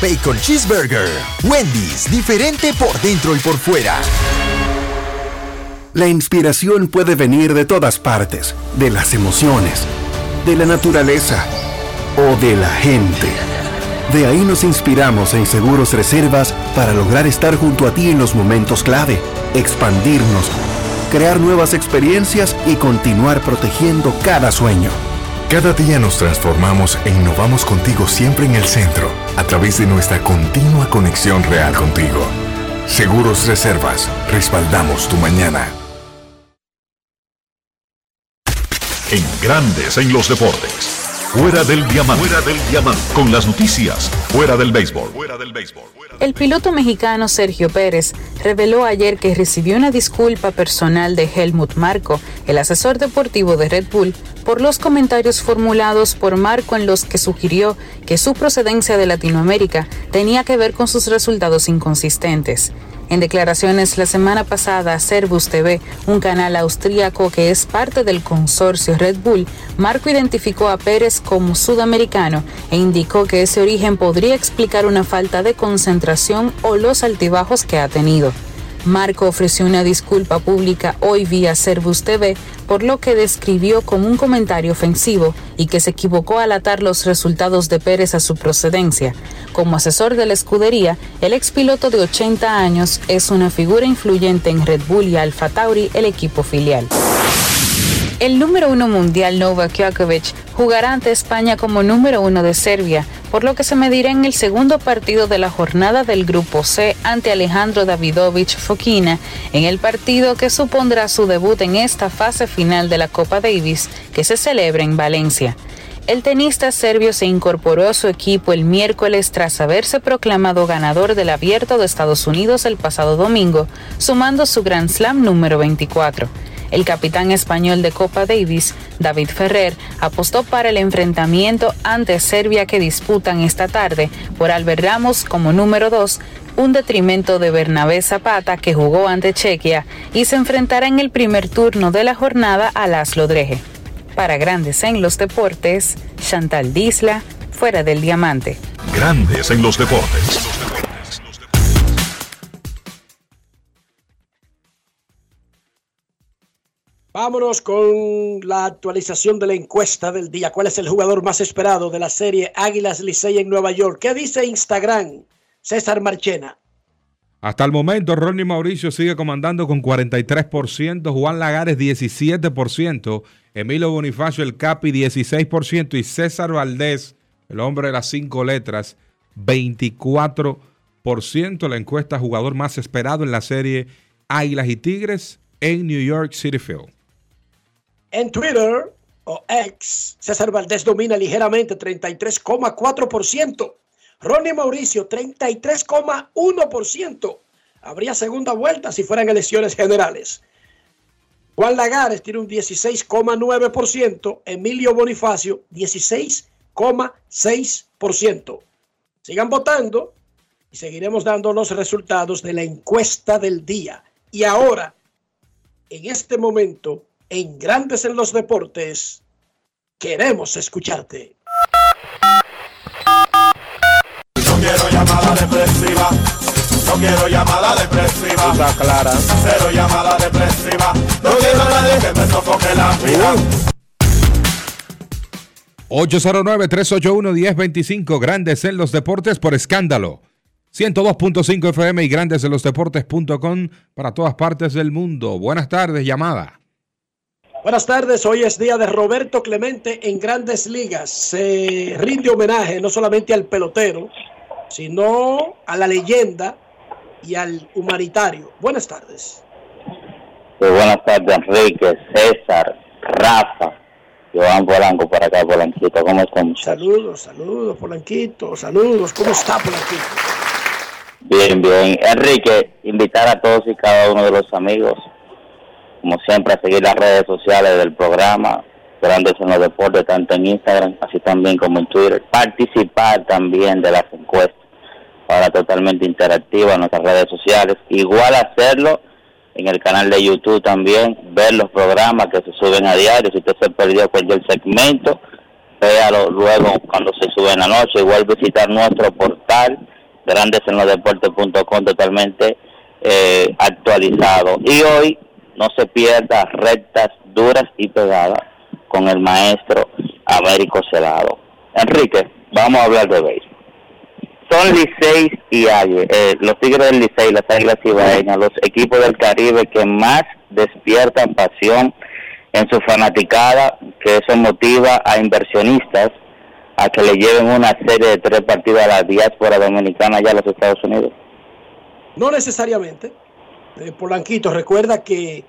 Bacon Cheeseburger. Wendy's, diferente por dentro y por fuera. La inspiración puede venir de todas partes, de las emociones, de la naturaleza o de la gente. De ahí nos inspiramos en Seguros Reservas para lograr estar junto a ti en los momentos clave, expandirnos, crear nuevas experiencias y continuar protegiendo cada sueño. Cada día nos transformamos e innovamos contigo siempre en el centro, a través de nuestra continua conexión real contigo. Seguros Reservas, respaldamos tu mañana. En Grandes en los Deportes. Fuera del diamante. Fuera del diamante. Con las noticias. Fuera del béisbol. Fuera del béisbol. El piloto mexicano Sergio Pérez reveló ayer que recibió una disculpa personal de Helmut Marco, el asesor deportivo de Red Bull, por los comentarios formulados por Marco en los que sugirió que su procedencia de Latinoamérica tenía que ver con sus resultados inconsistentes. En declaraciones la semana pasada Servus TV, un canal austríaco que es parte del consorcio Red Bull, Marco identificó a Pérez como sudamericano e indicó que ese origen podría explicar una falta de concentración o los altibajos que ha tenido. Marco ofreció una disculpa pública hoy vía Servus TV por lo que describió como un comentario ofensivo y que se equivocó al atar los resultados de Pérez a su procedencia. Como asesor de la escudería, el expiloto de 80 años es una figura influyente en Red Bull y Alfa Tauri, el equipo filial. El número uno mundial Novak Djokovic jugará ante España como número uno de Serbia, por lo que se medirá en el segundo partido de la jornada del Grupo C ante Alejandro Davidovich Fokina, en el partido que supondrá su debut en esta fase final de la Copa Davis que se celebra en Valencia. El tenista serbio se incorporó a su equipo el miércoles tras haberse proclamado ganador del Abierto de Estados Unidos el pasado domingo, sumando su Grand Slam número 24. El capitán español de Copa Davis, David Ferrer, apostó para el enfrentamiento ante Serbia que disputan esta tarde por Albert Ramos como número 2, un detrimento de Bernabé Zapata que jugó ante Chequia y se enfrentará en el primer turno de la jornada a Laszlo Dreje. Para Grandes en los Deportes, Chantal Disla, fuera del diamante. Grandes en los deportes. Vámonos con la actualización de la encuesta del día. ¿Cuál es el jugador más esperado de la serie Águilas Licey en Nueva York? ¿Qué dice Instagram? César Marchena. Hasta el momento, Ronnie Mauricio sigue comandando con 43%, Juan Lagares 17%, Emilio Bonifacio el Capi 16% y César Valdés, el hombre de las cinco letras, 24%. La encuesta jugador más esperado en la serie Águilas y Tigres en New York City Field. En Twitter o X, César Valdés domina ligeramente 33,4%. Ronnie Mauricio 33,1%. Habría segunda vuelta si fueran elecciones generales. Juan Lagares tiene un 16,9%. Emilio Bonifacio 16,6%. Sigan votando y seguiremos dando los resultados de la encuesta del día. Y ahora, en este momento, en Grandes en los Deportes, queremos escucharte. No quiero llamada depresiva. No quiero llamada depresiva. Está clara. Cero llamada depresiva. No quiero a nadie que me sofoque la vida. 809-381-1025, Grandes en los Deportes por escándalo. 102.5 FM y Grandes en los Deportes.com para todas partes del mundo. Buenas tardes, llamada. Buenas tardes, hoy es día de Roberto Clemente en Grandes Ligas. Se rinde homenaje no solamente al pelotero, sino a la leyenda y al humanitario. Buenas tardes. Muy buenas tardes, Enrique, César, Rafa, Joan Polanco para acá, Polanquito. ¿Cómo están? Saludos, saludos, Polanquito. Saludos, ¿cómo está, Polanquito? Bien, bien. Enrique, invitar a todos y cada uno de los amigos, como siempre, a seguir las redes sociales del programa, Grandes en los Deportes, tanto en Instagram, así también como en Twitter. Participar también de las encuestas para totalmente interactiva en nuestras redes sociales. Igual hacerlo en el canal de YouTube también, ver los programas que se suben a diario. Si usted se perdió cualquier segmento, véalo luego cuando se sube en la noche. Igual visitar nuestro portal, grandesenlodeportes.com, totalmente eh, actualizado. Y hoy no se pierda rectas duras y pegadas con el maestro Américo Celado. Enrique, vamos a hablar de béisbol son Licey y Ague, eh, los Tigres del Licey, las Águilas Ibaeñas, los equipos del Caribe que más despiertan pasión en su fanaticada, que eso motiva a inversionistas a que le lleven una serie de tres partidos a la diáspora dominicana allá a los Estados Unidos. No necesariamente. Eh, Polanquito, recuerda que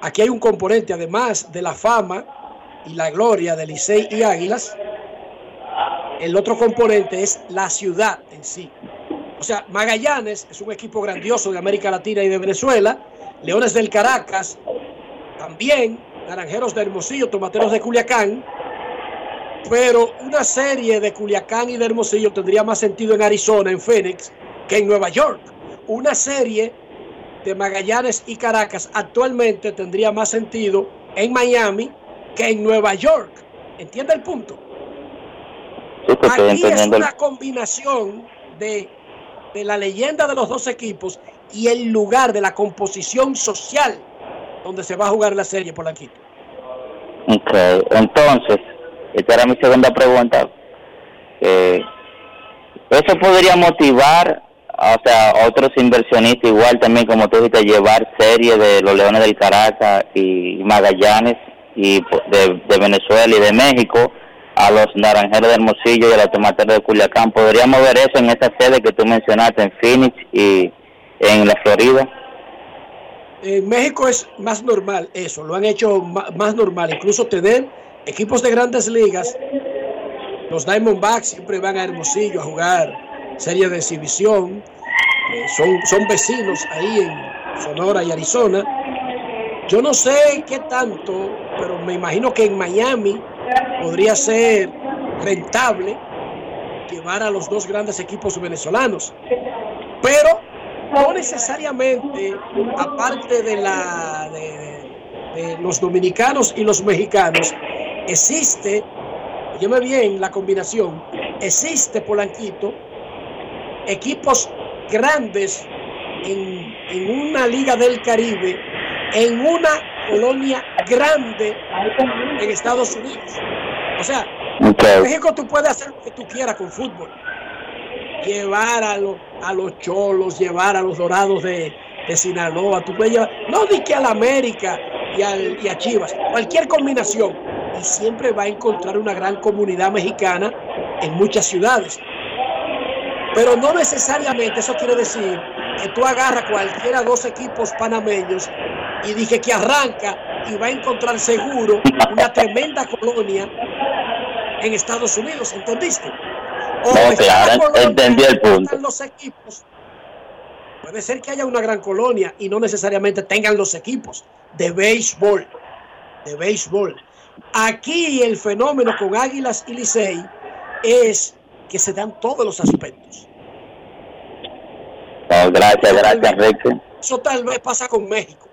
aquí hay un componente, además de la fama y la gloria de Licey y Águilas, el otro componente es la ciudad en sí. O sea, Magallanes es un equipo grandioso de América Latina y de Venezuela. Leones del Caracas, también. Naranjeros de Hermosillo, Tomateros de Culiacán. Pero una serie de Culiacán y de Hermosillo tendría más sentido en Arizona, en Phoenix, que en Nueva York. una serie de Magallanes y Caracas actualmente tendría más sentido en Miami que en Nueva York. ¿Entiende el punto? Aquí es una combinación de, de la leyenda de los dos equipos y el lugar de la composición social donde se va a jugar la serie por aquí. Ok, entonces, esta era mi segunda pregunta. Eh, eso podría motivar o sea, otros inversionistas igual también, como tú dijiste, llevar series de los Leones del Caracas y Magallanes y de, Venezuela y de México a los Naranjeros de Hermosillo y a los Tomateros de Culiacán. ¿Podríamos ver eso en esta sede que tú mencionaste en Phoenix y en la Florida? En México es más normal eso, lo han hecho más normal, incluso tener equipos de grandes ligas. Los Diamondbacks siempre van a Hermosillo a jugar serie de exhibición. Eh, son, son vecinos ahí en Sonora y Arizona. Yo no sé qué tanto, pero me imagino que en Miami podría ser rentable llevar a los dos grandes equipos venezolanos. Pero no necesariamente, aparte de, la, de, los dominicanos y los mexicanos, existe, óyeme bien la combinación, existe Polanquito equipos grandes en, una liga del Caribe, en una colonia grande en Estados Unidos. O sea, en México tú puedes hacer lo que tú quieras con fútbol. Llevar a, a los cholos, llevar a los dorados de, Sinaloa, tú puedes llevar, no di que a la América y, al, y a Chivas, cualquier combinación. Y siempre va a encontrar una gran comunidad mexicana en muchas ciudades. Pero no necesariamente eso quiere decir que tú agarras cualquiera dos equipos panameños y dije que arranca y va a encontrar seguro una tremenda colonia en Estados Unidos, ¿entendiste? O no, claro, entendí el punto. Los equipos. Puede ser que haya una gran colonia y no necesariamente tengan los equipos de béisbol, de béisbol. Aquí el fenómeno con Águilas y Licey es que se dan todos los aspectos. gracias, gracias, Enrique. Eso tal vez pasa con México.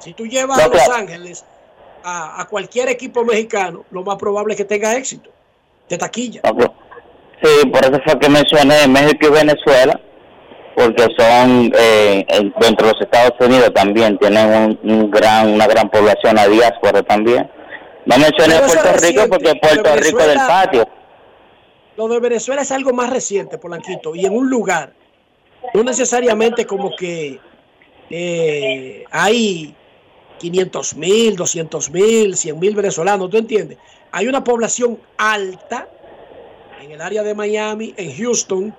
Si tú llevas a Los Ángeles a, cualquier equipo mexicano, lo más probable es que tenga éxito de taquilla. Sí, por eso fue que mencioné México y Venezuela, porque son eh, dentro de los Estados Unidos también tienen un, gran una gran población a diáspora también. No mencioné Puerto Rico porque Puerto Rico del patio. Lo de Venezuela es algo más reciente, Polanquito, y en un lugar, no necesariamente como que eh, hay 500 mil, 200 mil, 100 mil venezolanos, ¿tú entiendes? Hay una población alta en el área de Miami, en Houston,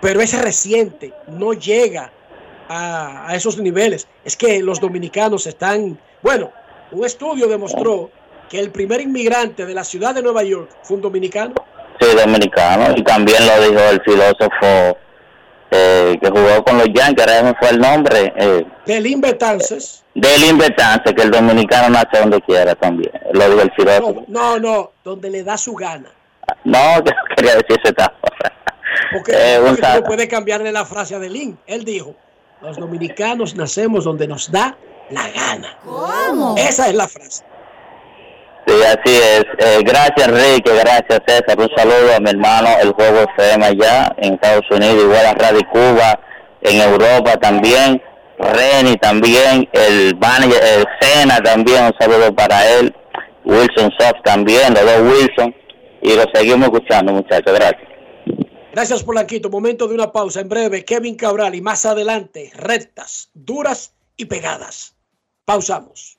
pero es reciente, no llega a, a esos niveles. Es que los dominicanos están, bueno, un estudio demostró que el primer inmigrante de la ciudad de Nueva York fue un dominicano. Sí, dominicano. Y también lo dijo el filósofo eh, que jugó con los Yankees, ahora fue el nombre. Eh, Delin Betances. Delin Betances, que el dominicano nace donde quiera también. Lo dijo el filósofo. No, no, donde le da su gana. No, yo quería decir etapa. Porque, eh, no puede cambiarle la frase a Delin. Él dijo, los dominicanos nacemos donde nos da la gana. ¿Cómo? Esa es la frase. Sí, así es. Eh, gracias, Enrique. Gracias, César. Un saludo a mi hermano, el Juego FM allá en Estados Unidos, igual a Radio Cuba, en Europa también. Reni también, el manager, el Sena también, un saludo para él. Wilson Soft también, los dos Wilson. Y lo seguimos escuchando, muchachos. Gracias. Gracias, Polanquito. Momento de una pausa. En breve, Kevin Cabral y más adelante, rectas, duras y pegadas. Pausamos.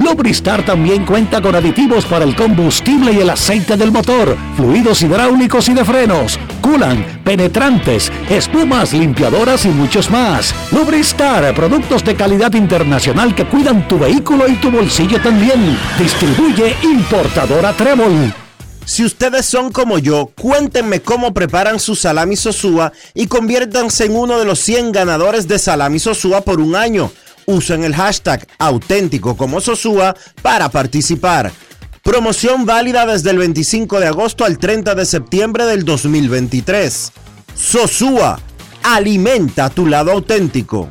Lubristar también cuenta con aditivos para el combustible y el aceite del motor fluidos hidráulicos y de frenos. circulan, penetrantes, espumas, limpiadoras y muchos más. Lubristar, productos de calidad internacional que cuidan tu vehículo y tu bolsillo también. Distribuye importadora Trébol. Si ustedes son como yo, cuéntenme cómo preparan su salami sosúa y conviértanse en uno de los 100 ganadores de salami sosúa por un año. Usen el hashtag auténtico como sosúa para participar. Promoción válida desde el 25 de agosto al 30 de septiembre del 2023. Sosúa, alimenta tu lado auténtico.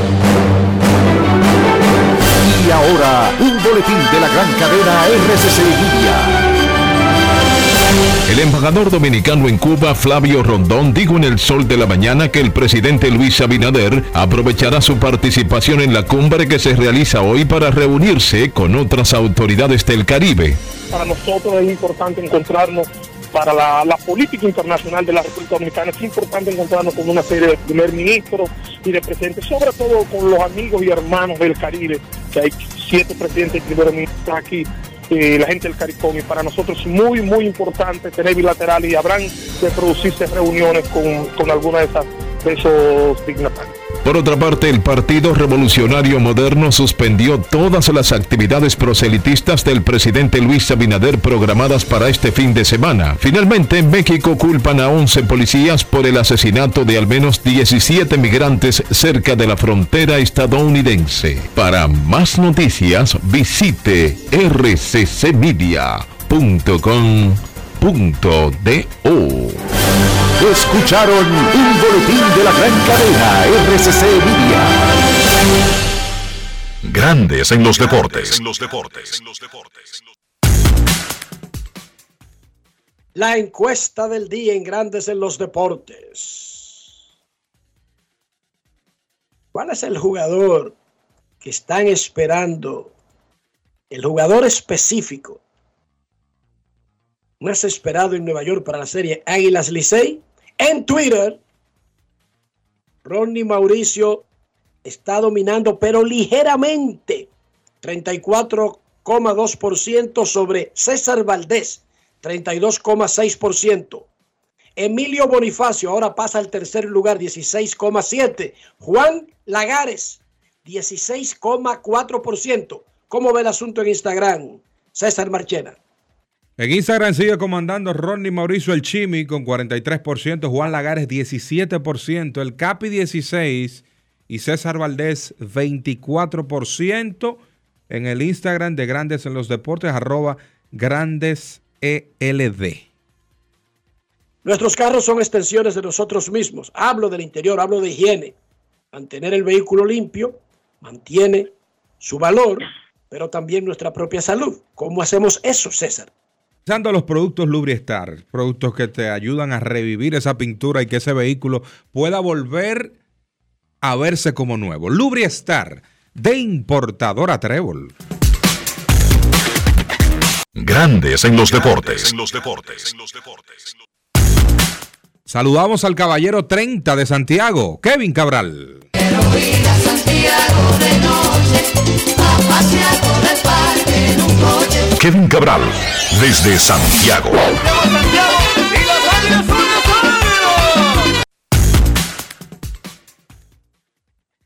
Y ahora, un boletín de la gran cadena RCC Libia. El embajador dominicano en Cuba, Flavio Rondón, dijo en el sol de la mañana que el presidente Luis Abinader aprovechará su participación en la cumbre que se realiza hoy para reunirse con otras autoridades del Caribe. Para nosotros es importante encontrarnos para la, la, política internacional de la República Dominicana es importante encontrarnos con una serie de primer ministros y de presidentes, sobre todo con los amigos y hermanos del Caribe, que hay siete presidentes y primeros ministros aquí, eh, la gente del CARICOM, y para nosotros es muy, muy importante tener bilateral y habrán de producirse reuniones con, con alguna de, esas, de esos dignatarios. Por otra parte, el Partido Revolucionario Moderno suspendió todas las actividades proselitistas del presidente Luis Abinader programadas para este fin de semana. Finalmente, en México culpan a 11 policías por el asesinato de al menos 17 migrantes cerca de la frontera estadounidense. Para más noticias, visite rccmedia.com.do. Escucharon un boletín de la gran cadena RCC Media. Grandes en los deportes. La encuesta del día en Grandes en los Deportes. ¿Cuál es el jugador que están esperando? El jugador específico más esperado en Nueva York para la serie Águilas Licey. En Twitter, Ronnie Mauricio está dominando, pero ligeramente, 34,2% sobre César Valdés, 32,6%. Emilio Bonifacio ahora pasa al tercer lugar, 16,7%. Juan Lagares, 16,4%. ¿Cómo ve el asunto en Instagram? César Marchena. En Instagram sigue comandando Ronnie Mauricio El Chimi con 43%, Juan Lagares 17%, el Capi 16% y César Valdés 24% en el Instagram de Grandes en los Deportes, arroba Grandes ELD. Nuestros carros son extensiones de nosotros mismos. Hablo del interior, hablo de higiene. Mantener el vehículo limpio mantiene su valor, pero también nuestra propia salud. ¿Cómo hacemos eso, César? Usando los productos Lubriestar, productos que te ayudan a revivir esa pintura y que ese vehículo pueda volver a verse como nuevo. Lubriestar, de importadora Trébol. Grandes en los deportes. Saludamos al caballero 30 de Santiago, Kevin Cabral. Kevin Cabral, desde Santiago.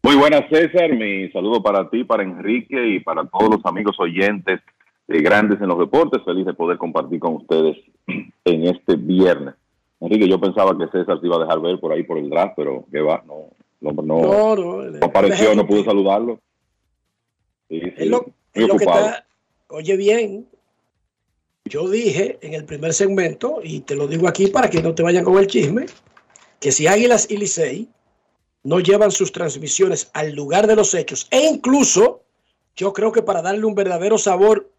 Muy buenas, César. Mi saludo para ti, para Enrique y para todos los amigos oyentes de Grandes en los Deportes. Feliz de poder compartir con ustedes en este viernes. Enrique, yo pensaba que César se iba a dejar ver por ahí por el draft, pero que va, no, El hombre no, no, apareció, no pudo saludarlo. Sí, es lo, es lo que está, oye bien, yo dije en el primer segmento, y te lo digo aquí para que no te vayan con el chisme, que si Águilas y Licey no llevan sus transmisiones al lugar de los hechos, e incluso yo creo que para darle un verdadero sabor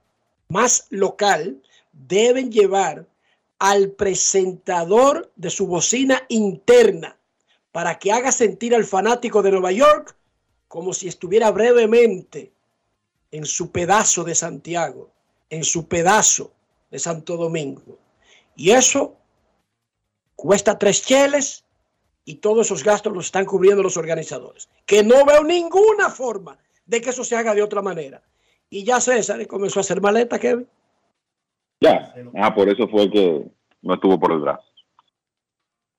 más local, deben llevar al presentador de su bocina interna para que haga sentir al fanático de Nueva York como si estuviera brevemente en su pedazo de Santiago, en su pedazo de Santo Domingo. Y eso cuesta tres cheles y todos esos gastos los están cubriendo los organizadores. Que no veo ninguna forma de que eso se haga de otra manera. Y ya César comenzó a hacer maleta, Kevin. Ya, ah, por eso fue que no estuvo por el brazo.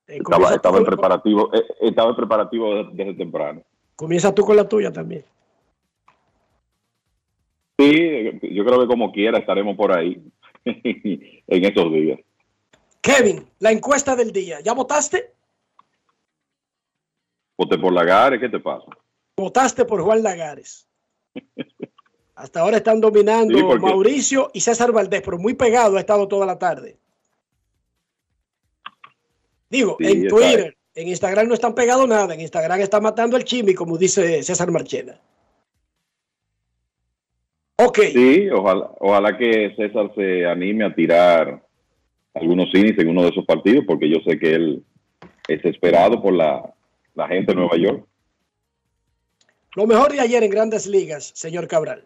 Eh, estaba, estaba en preparativo, eh, estaba en preparativo desde, temprano. Comienza tú con la tuya también. Sí, yo creo que como quiera estaremos por ahí en estos días. Kevin, la encuesta del día, ¿ya votaste? Voté por Lagares, ¿qué te pasa? Votaste por Juan Lagares. Hasta ahora están dominando Mauricio y César Valdés, pero muy pegado ha estado toda la tarde. Digo, en Twitter, en Instagram no están pegados nada. En Instagram está matando el chimi, como dice César Marchena. Ok. Sí, ojalá, ojalá que César se anime a tirar algunos cines en uno de esos partidos, porque yo sé que él es esperado por la, la gente de Nueva York. Lo mejor de ayer en grandes ligas, señor Cabral.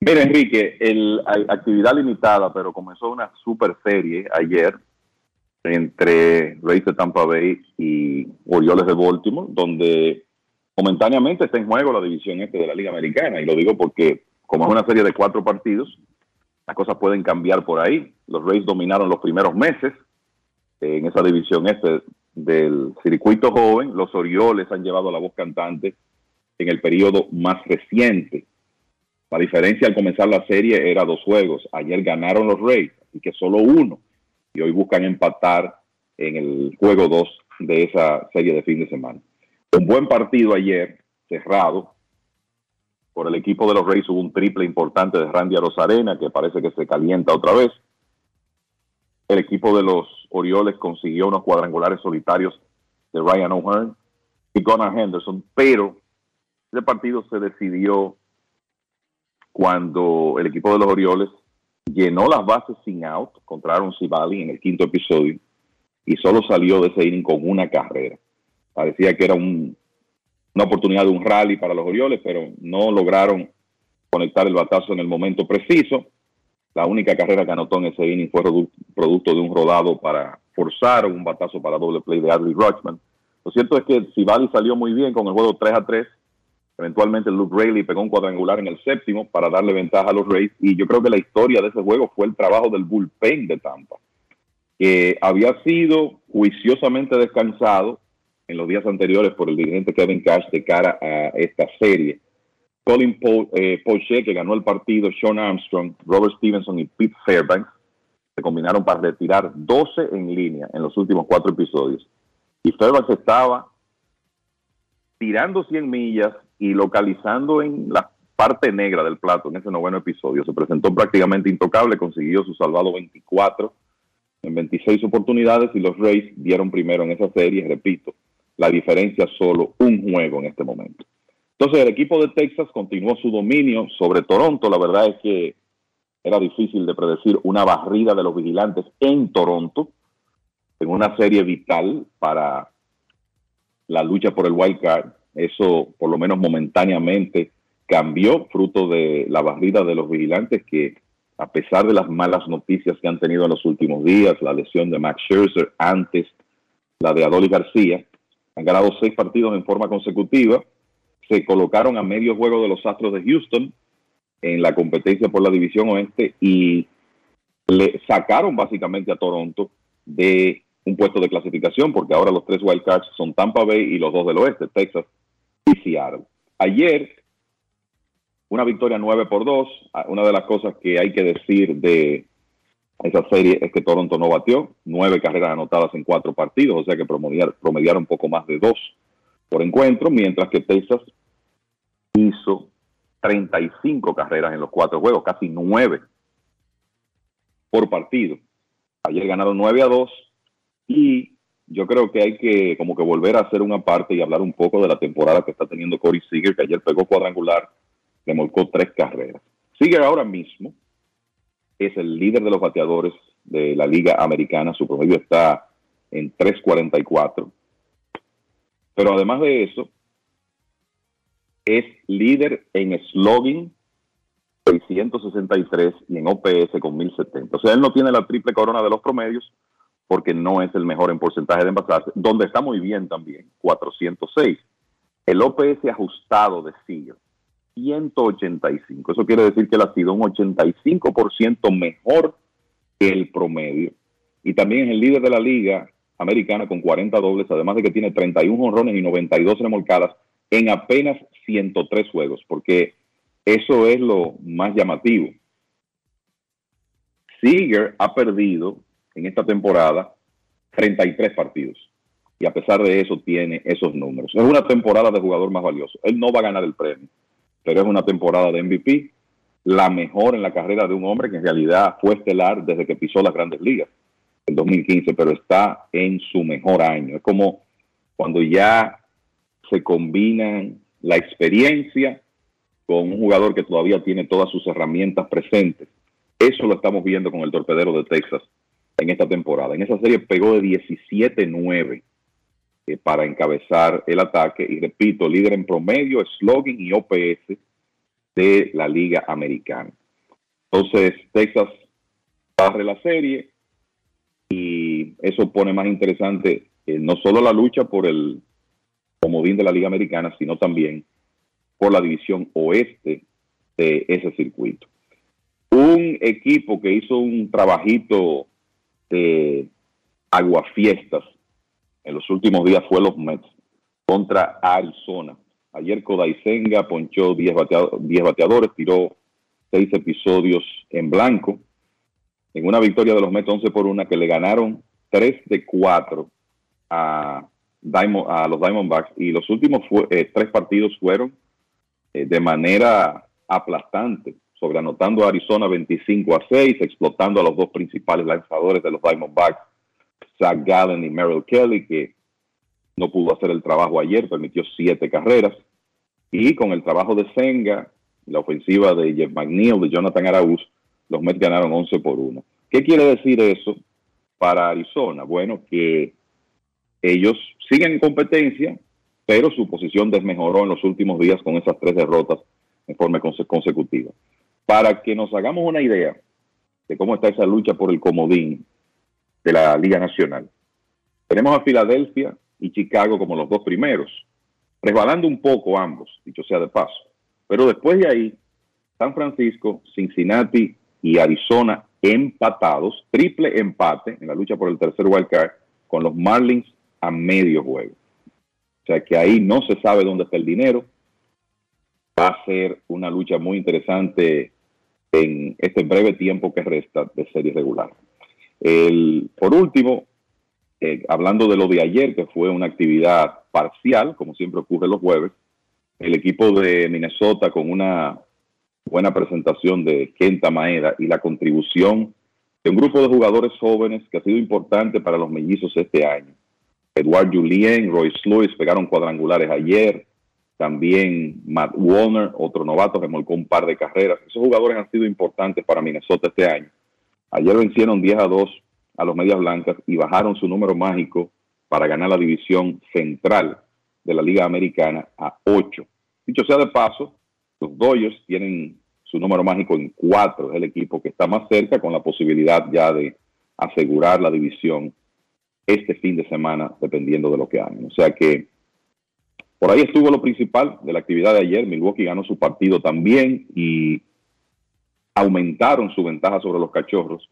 Mira, Enrique, el, actividad limitada, pero comenzó una super serie ayer entre Rays de Tampa Bay y Orioles de Baltimore, donde momentáneamente está en juego la división este de la Liga Americana. Y lo digo porque, como es una serie de cuatro partidos, las cosas pueden cambiar por ahí. Los Rays dominaron los primeros meses en esa división este del circuito joven. Los Orioles han llevado la voz cantante en el periodo más reciente la diferencia al comenzar la serie era dos juegos. Ayer ganaron los Rays, y que solo uno. Y hoy buscan empatar en el juego 2 de esa serie de fin de semana. Un buen partido ayer, cerrado. Por el equipo de los Rays hubo un triple importante de Randy Arozarena, que parece que se calienta otra vez. El equipo de los Orioles consiguió unos cuadrangulares solitarios de Ryan O'Hearn y Gunnar Henderson, pero ese partido se decidió cuando el equipo de los Orioles llenó las bases sin out contra Aaron Civali en el quinto episodio y solo salió de ese inning con una carrera. Parecía que era una oportunidad de un rally para los Orioles, pero no lograron conectar el batazo en el momento preciso. La única carrera que anotó en ese inning fue producto de un rodado para forzar un batazo para doble play de Adley Rutschman. Lo cierto es que Civali salió muy bien con el juego 3 a 3 Eventualmente Luke Rayleigh pegó un cuadrangular en el séptimo para darle ventaja a los Rays. Y yo creo que la historia de ese juego fue el trabajo del bullpen de Tampa, que había sido juiciosamente descansado en los días anteriores por el dirigente Kevin Cash de cara a esta serie. Colin eh, Poche, que ganó el partido, Sean Armstrong, Robert Stevenson y Pete Fairbanks se combinaron para retirar 12 en línea en los últimos cuatro episodios. Y Fairbanks estaba tirando 100 millas y localizando en la parte negra del plato en ese noveno episodio. Se presentó prácticamente intocable, consiguió su salvado 24 en 26 oportunidades y los Rays dieron primero en esa serie, repito, la diferencia solo un juego en este momento. Entonces el equipo de Texas continuó su dominio sobre Toronto. La verdad es que era difícil de predecir una barrida de los vigilantes en Toronto, en una serie vital para la lucha por el wild card. Eso, por lo menos momentáneamente, cambió fruto de la barrida de los vigilantes que, a pesar de las malas noticias que han tenido en los últimos días, la lesión de Max Scherzer, antes la de Adolis García, han ganado seis partidos en forma consecutiva, se colocaron a medio juego de los Astros de Houston en la competencia por la División Oeste y le sacaron básicamente a Toronto de un puesto de clasificación, porque ahora los tres wildcards son Tampa Bay y los dos del oeste, Texas y Seattle. Ayer, una victoria 9 por 2. Ah, una de las cosas que hay que decir de esa serie es que Toronto no batió, nueve carreras anotadas en cuatro partidos, o sea que promediar, promediaron un poco más de dos por encuentro, mientras que Texas hizo 35 carreras en los cuatro juegos, casi nueve por partido. Ayer ganaron 9 a 2 y yo creo que hay que como que volver a hacer una parte y hablar un poco de la temporada que está teniendo Corey Seager, que ayer pegó cuadrangular, le molcó tres carreras. Seager ahora mismo es el líder de los bateadores de la Liga Americana, su promedio está en 3.44. Pero además de eso, es líder en slogan 663 y en OPS con 1070. O sea, él no tiene la triple corona de los promedios, porque no es el mejor en porcentaje de envasarse, donde está muy bien también, 406. El OPS ajustado de Seager, 185. Eso quiere decir que él ha sido un 85% mejor que el promedio. Y también es el líder de la liga americana con 40 dobles, además de que tiene 31 honrones y 92 remolcadas en apenas 103 juegos, porque eso es lo más llamativo. Seager ha perdido en esta temporada 33 partidos. Y a pesar de eso tiene esos números. Es una temporada de jugador más valioso. Él no va a ganar el premio, pero es una temporada de MVP, la mejor en la carrera de un hombre que en realidad fue estelar desde que pisó las grandes ligas, en 2015, pero está en su mejor año. Es como cuando ya se combinan la experiencia con un jugador que todavía tiene todas sus herramientas presentes. Eso lo estamos viendo con el torpedero de Texas en esta temporada. En esa serie pegó de 17-9 eh, para encabezar el ataque y repito, líder en promedio, slogan y OPS de la Liga Americana. Entonces, Texas barre la serie y eso pone más interesante eh, no solo la lucha por el comodín de la Liga Americana, sino también por la división oeste de ese circuito. Un equipo que hizo un trabajito de aguafiestas en los últimos días fue los Mets contra Arizona. Ayer Kodai Senga ponchó 10, bateadores, tiró 6 episodios en blanco. En una victoria de los Mets 11 por 1 que le ganaron 3 de 4 a, a los Diamondbacks y los últimos eh, tres partidos fueron eh, de manera aplastante sobreanotando a Arizona 25 a 6, explotando a los dos principales lanzadores de los Diamondbacks, Zach Gallen y Merrill Kelly, que no pudo hacer el trabajo ayer, permitió siete carreras. Y con el trabajo de Senga, la ofensiva de Jeff McNeil, de Jonathan Arauz, los Mets ganaron 11 por 1. ¿Qué quiere decir eso para Arizona? Bueno, que ellos siguen en competencia, pero su posición desmejoró en los últimos días con esas tres derrotas en forma consecutiva. Para que nos hagamos una idea de cómo está esa lucha por el comodín de la Liga Nacional. Tenemos a Filadelfia y Chicago como los dos primeros, resbalando un poco ambos, dicho sea de paso. Pero después de ahí, San Francisco, Cincinnati y Arizona empatados, triple empate en la lucha por el tercer wildcard con los Marlins a medio juego. O sea que ahí no se sabe dónde está el dinero. Va a ser una lucha muy interesante en este breve tiempo que resta de serie regular. El, por último, eh, hablando de lo de ayer, que fue una actividad parcial, como siempre ocurre los jueves, el equipo de Minnesota con una buena presentación de Kenta Maeda y la contribución de un grupo de jugadores jóvenes que ha sido importante para los mellizos este año. Edward Julien, Royce Lewis pegaron cuadrangulares ayer, también Matt Warner, otro novato, remolcó un par de carreras. Esos jugadores han sido importantes para Minnesota este año. Ayer vencieron 10 a 2 a los Medias Blancas y bajaron su número mágico para ganar la división central de la Liga Americana a 8. Dicho sea de paso, los Dodgers tienen su número mágico en 4. Es el equipo que está más cerca con la posibilidad ya de asegurar la división este fin de semana, dependiendo de lo que hagan. O sea que por ahí estuvo lo principal de la actividad de ayer. Milwaukee ganó su partido también y aumentaron su ventaja sobre los cachorros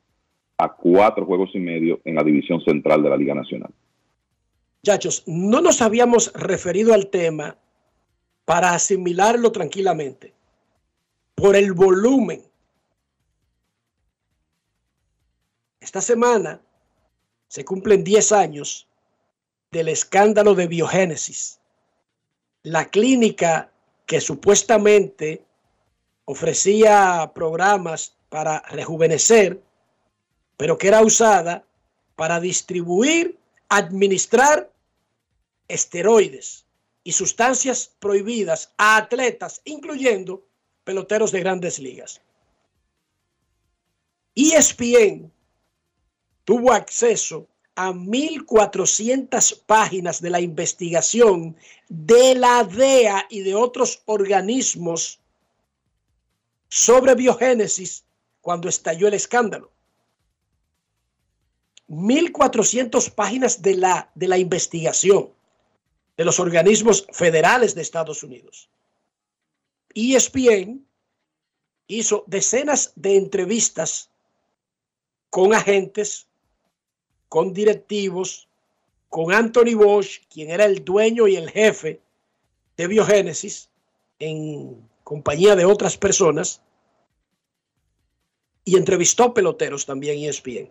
a cuatro juegos y medio en la división central de la Liga Nacional. Muchachos, no nos habíamos referido al tema para asimilarlo tranquilamente por el volumen esta semana se cumplen 10 años del escándalo de biogénesis. La clínica que supuestamente ofrecía programas para rejuvenecer, pero que era usada para distribuir, administrar esteroides y sustancias prohibidas a atletas, incluyendo peloteros de grandes ligas. ESPN tuvo acceso a 1.400 páginas de la investigación de la DEA y de otros organismos sobre biogénesis cuando estalló el escándalo. 1.400 páginas de la, de la investigación de los organismos federales de Estados Unidos. ESPN hizo decenas de entrevistas con agentes, con directivos, con Anthony Bosch, quien era el dueño y el jefe de Biogénesis, en compañía de otras personas, y entrevistó peloteros también ESPN.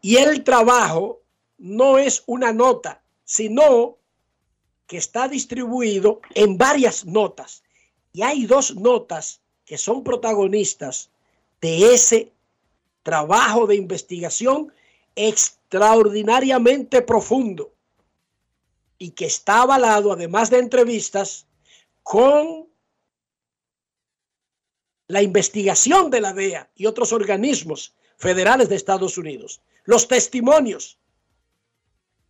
Y el trabajo no es una nota, sino que está distribuido en varias notas. Y hay dos notas que son protagonistas de ese trabajo de investigación extraordinariamente profundo y que está avalado, además de entrevistas, con la investigación de la DEA y otros organismos federales de Estados Unidos. Los testimonios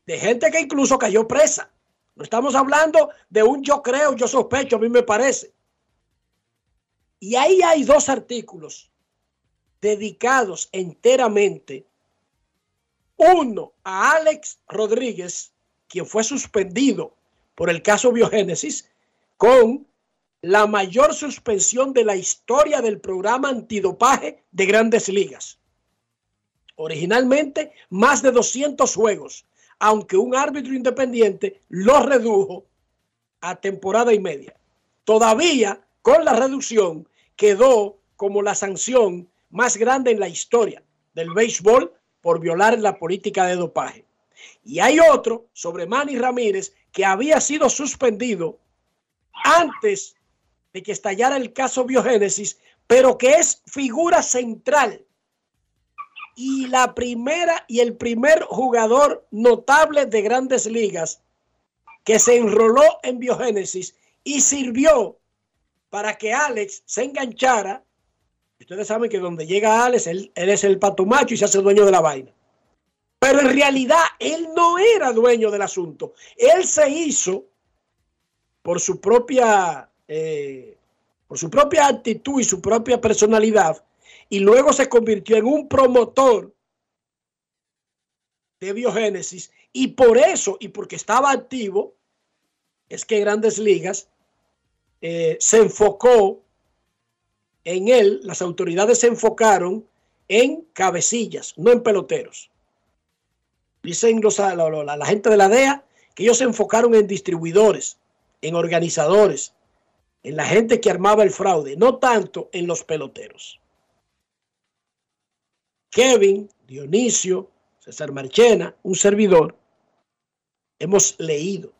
de gente que incluso cayó presa. No estamos hablando de un yo creo, yo sospecho, a mí me parece. Y ahí hay dos artículos dedicados enteramente, uno a Alex Rodríguez, quien fue suspendido por el caso Biogénesis, con la mayor suspensión de la historia del programa antidopaje de grandes ligas. Originalmente, más de 200 juegos aunque un árbitro independiente lo redujo a temporada y media. Todavía con la reducción quedó como la sanción más grande en la historia del béisbol por violar la política de dopaje. Y hay otro sobre Manny Ramírez que había sido suspendido antes de que estallara el caso Biogénesis, pero que es figura central y la primera y el primer jugador notable de grandes ligas que se enroló en biogénesis y sirvió para que Alex se enganchara. Ustedes saben que donde llega Alex, él, él es el pato macho y se hace dueño de la vaina. Pero en realidad él no era dueño del asunto. Él se hizo por su propia, eh, por su propia actitud y su propia personalidad y luego se convirtió en un promotor de biogénesis y por eso y porque estaba activo es que Grandes Ligas eh, se enfocó en él, las autoridades se enfocaron en cabecillas, no en peloteros. Dicen los, la, la, la gente de la DEA que ellos se enfocaron en distribuidores, en organizadores, en la gente que armaba el fraude, no tanto en los peloteros. Kevin, Dionisio, César Marchena, un servidor, hemos leído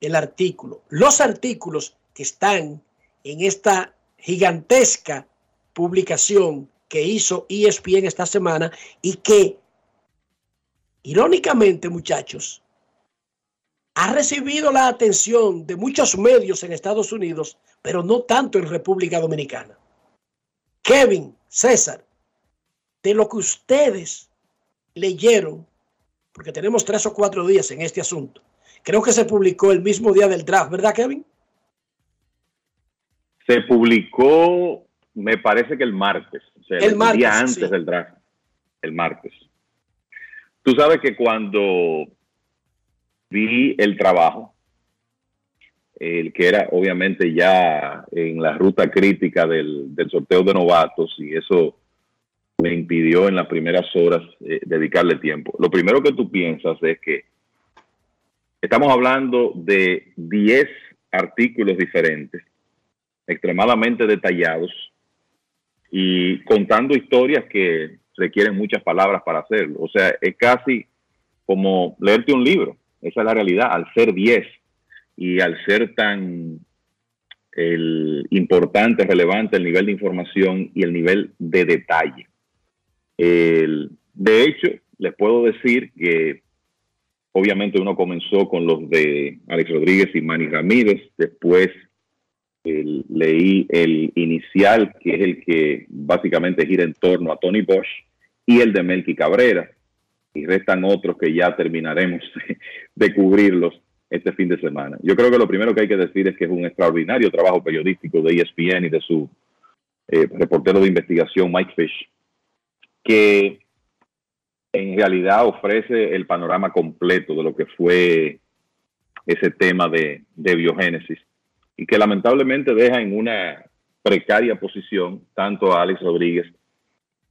el artículo, los artículos que están en esta gigantesca publicación que hizo ESPN esta semana y que, irónicamente, muchachos, ha recibido la atención de muchos medios en Estados Unidos, pero no tanto en República Dominicana. Kevin, César, de lo que ustedes leyeron, porque tenemos tres o cuatro días en este asunto. Creo que se publicó el mismo día del draft, ¿verdad, Kevin? Se publicó, me parece que el martes, o sea, el, martes, día antes sí. del draft, el martes. Tú sabes que cuando vi el trabajo, el que era obviamente ya en la ruta crítica del, del sorteo de novatos, y eso me impidió en las primeras horas eh, dedicarle tiempo. Lo primero que tú piensas es que estamos hablando de 10 artículos diferentes, extremadamente detallados y contando historias que requieren muchas palabras para hacerlo. O sea, es casi como leerte un libro. Esa es la realidad. Al ser 10 y al ser tan importante, relevante el nivel de información y el nivel de detalle. de hecho, les puedo decir que obviamente uno comenzó con los de Alex Rodríguez y Manny Ramírez, después leí el inicial, que es el que básicamente gira en torno a Tony Bosch, y el de Melky Cabrera, y restan otros que ya terminaremos de cubrirlos este fin de semana. Yo creo que lo primero que hay que decir es que es un extraordinario trabajo periodístico de ESPN y de su eh, reportero de investigación, Mike Fish, que en realidad ofrece el panorama completo de lo que fue ese tema de, de biogénesis y que lamentablemente deja en una precaria posición tanto a Alex Rodríguez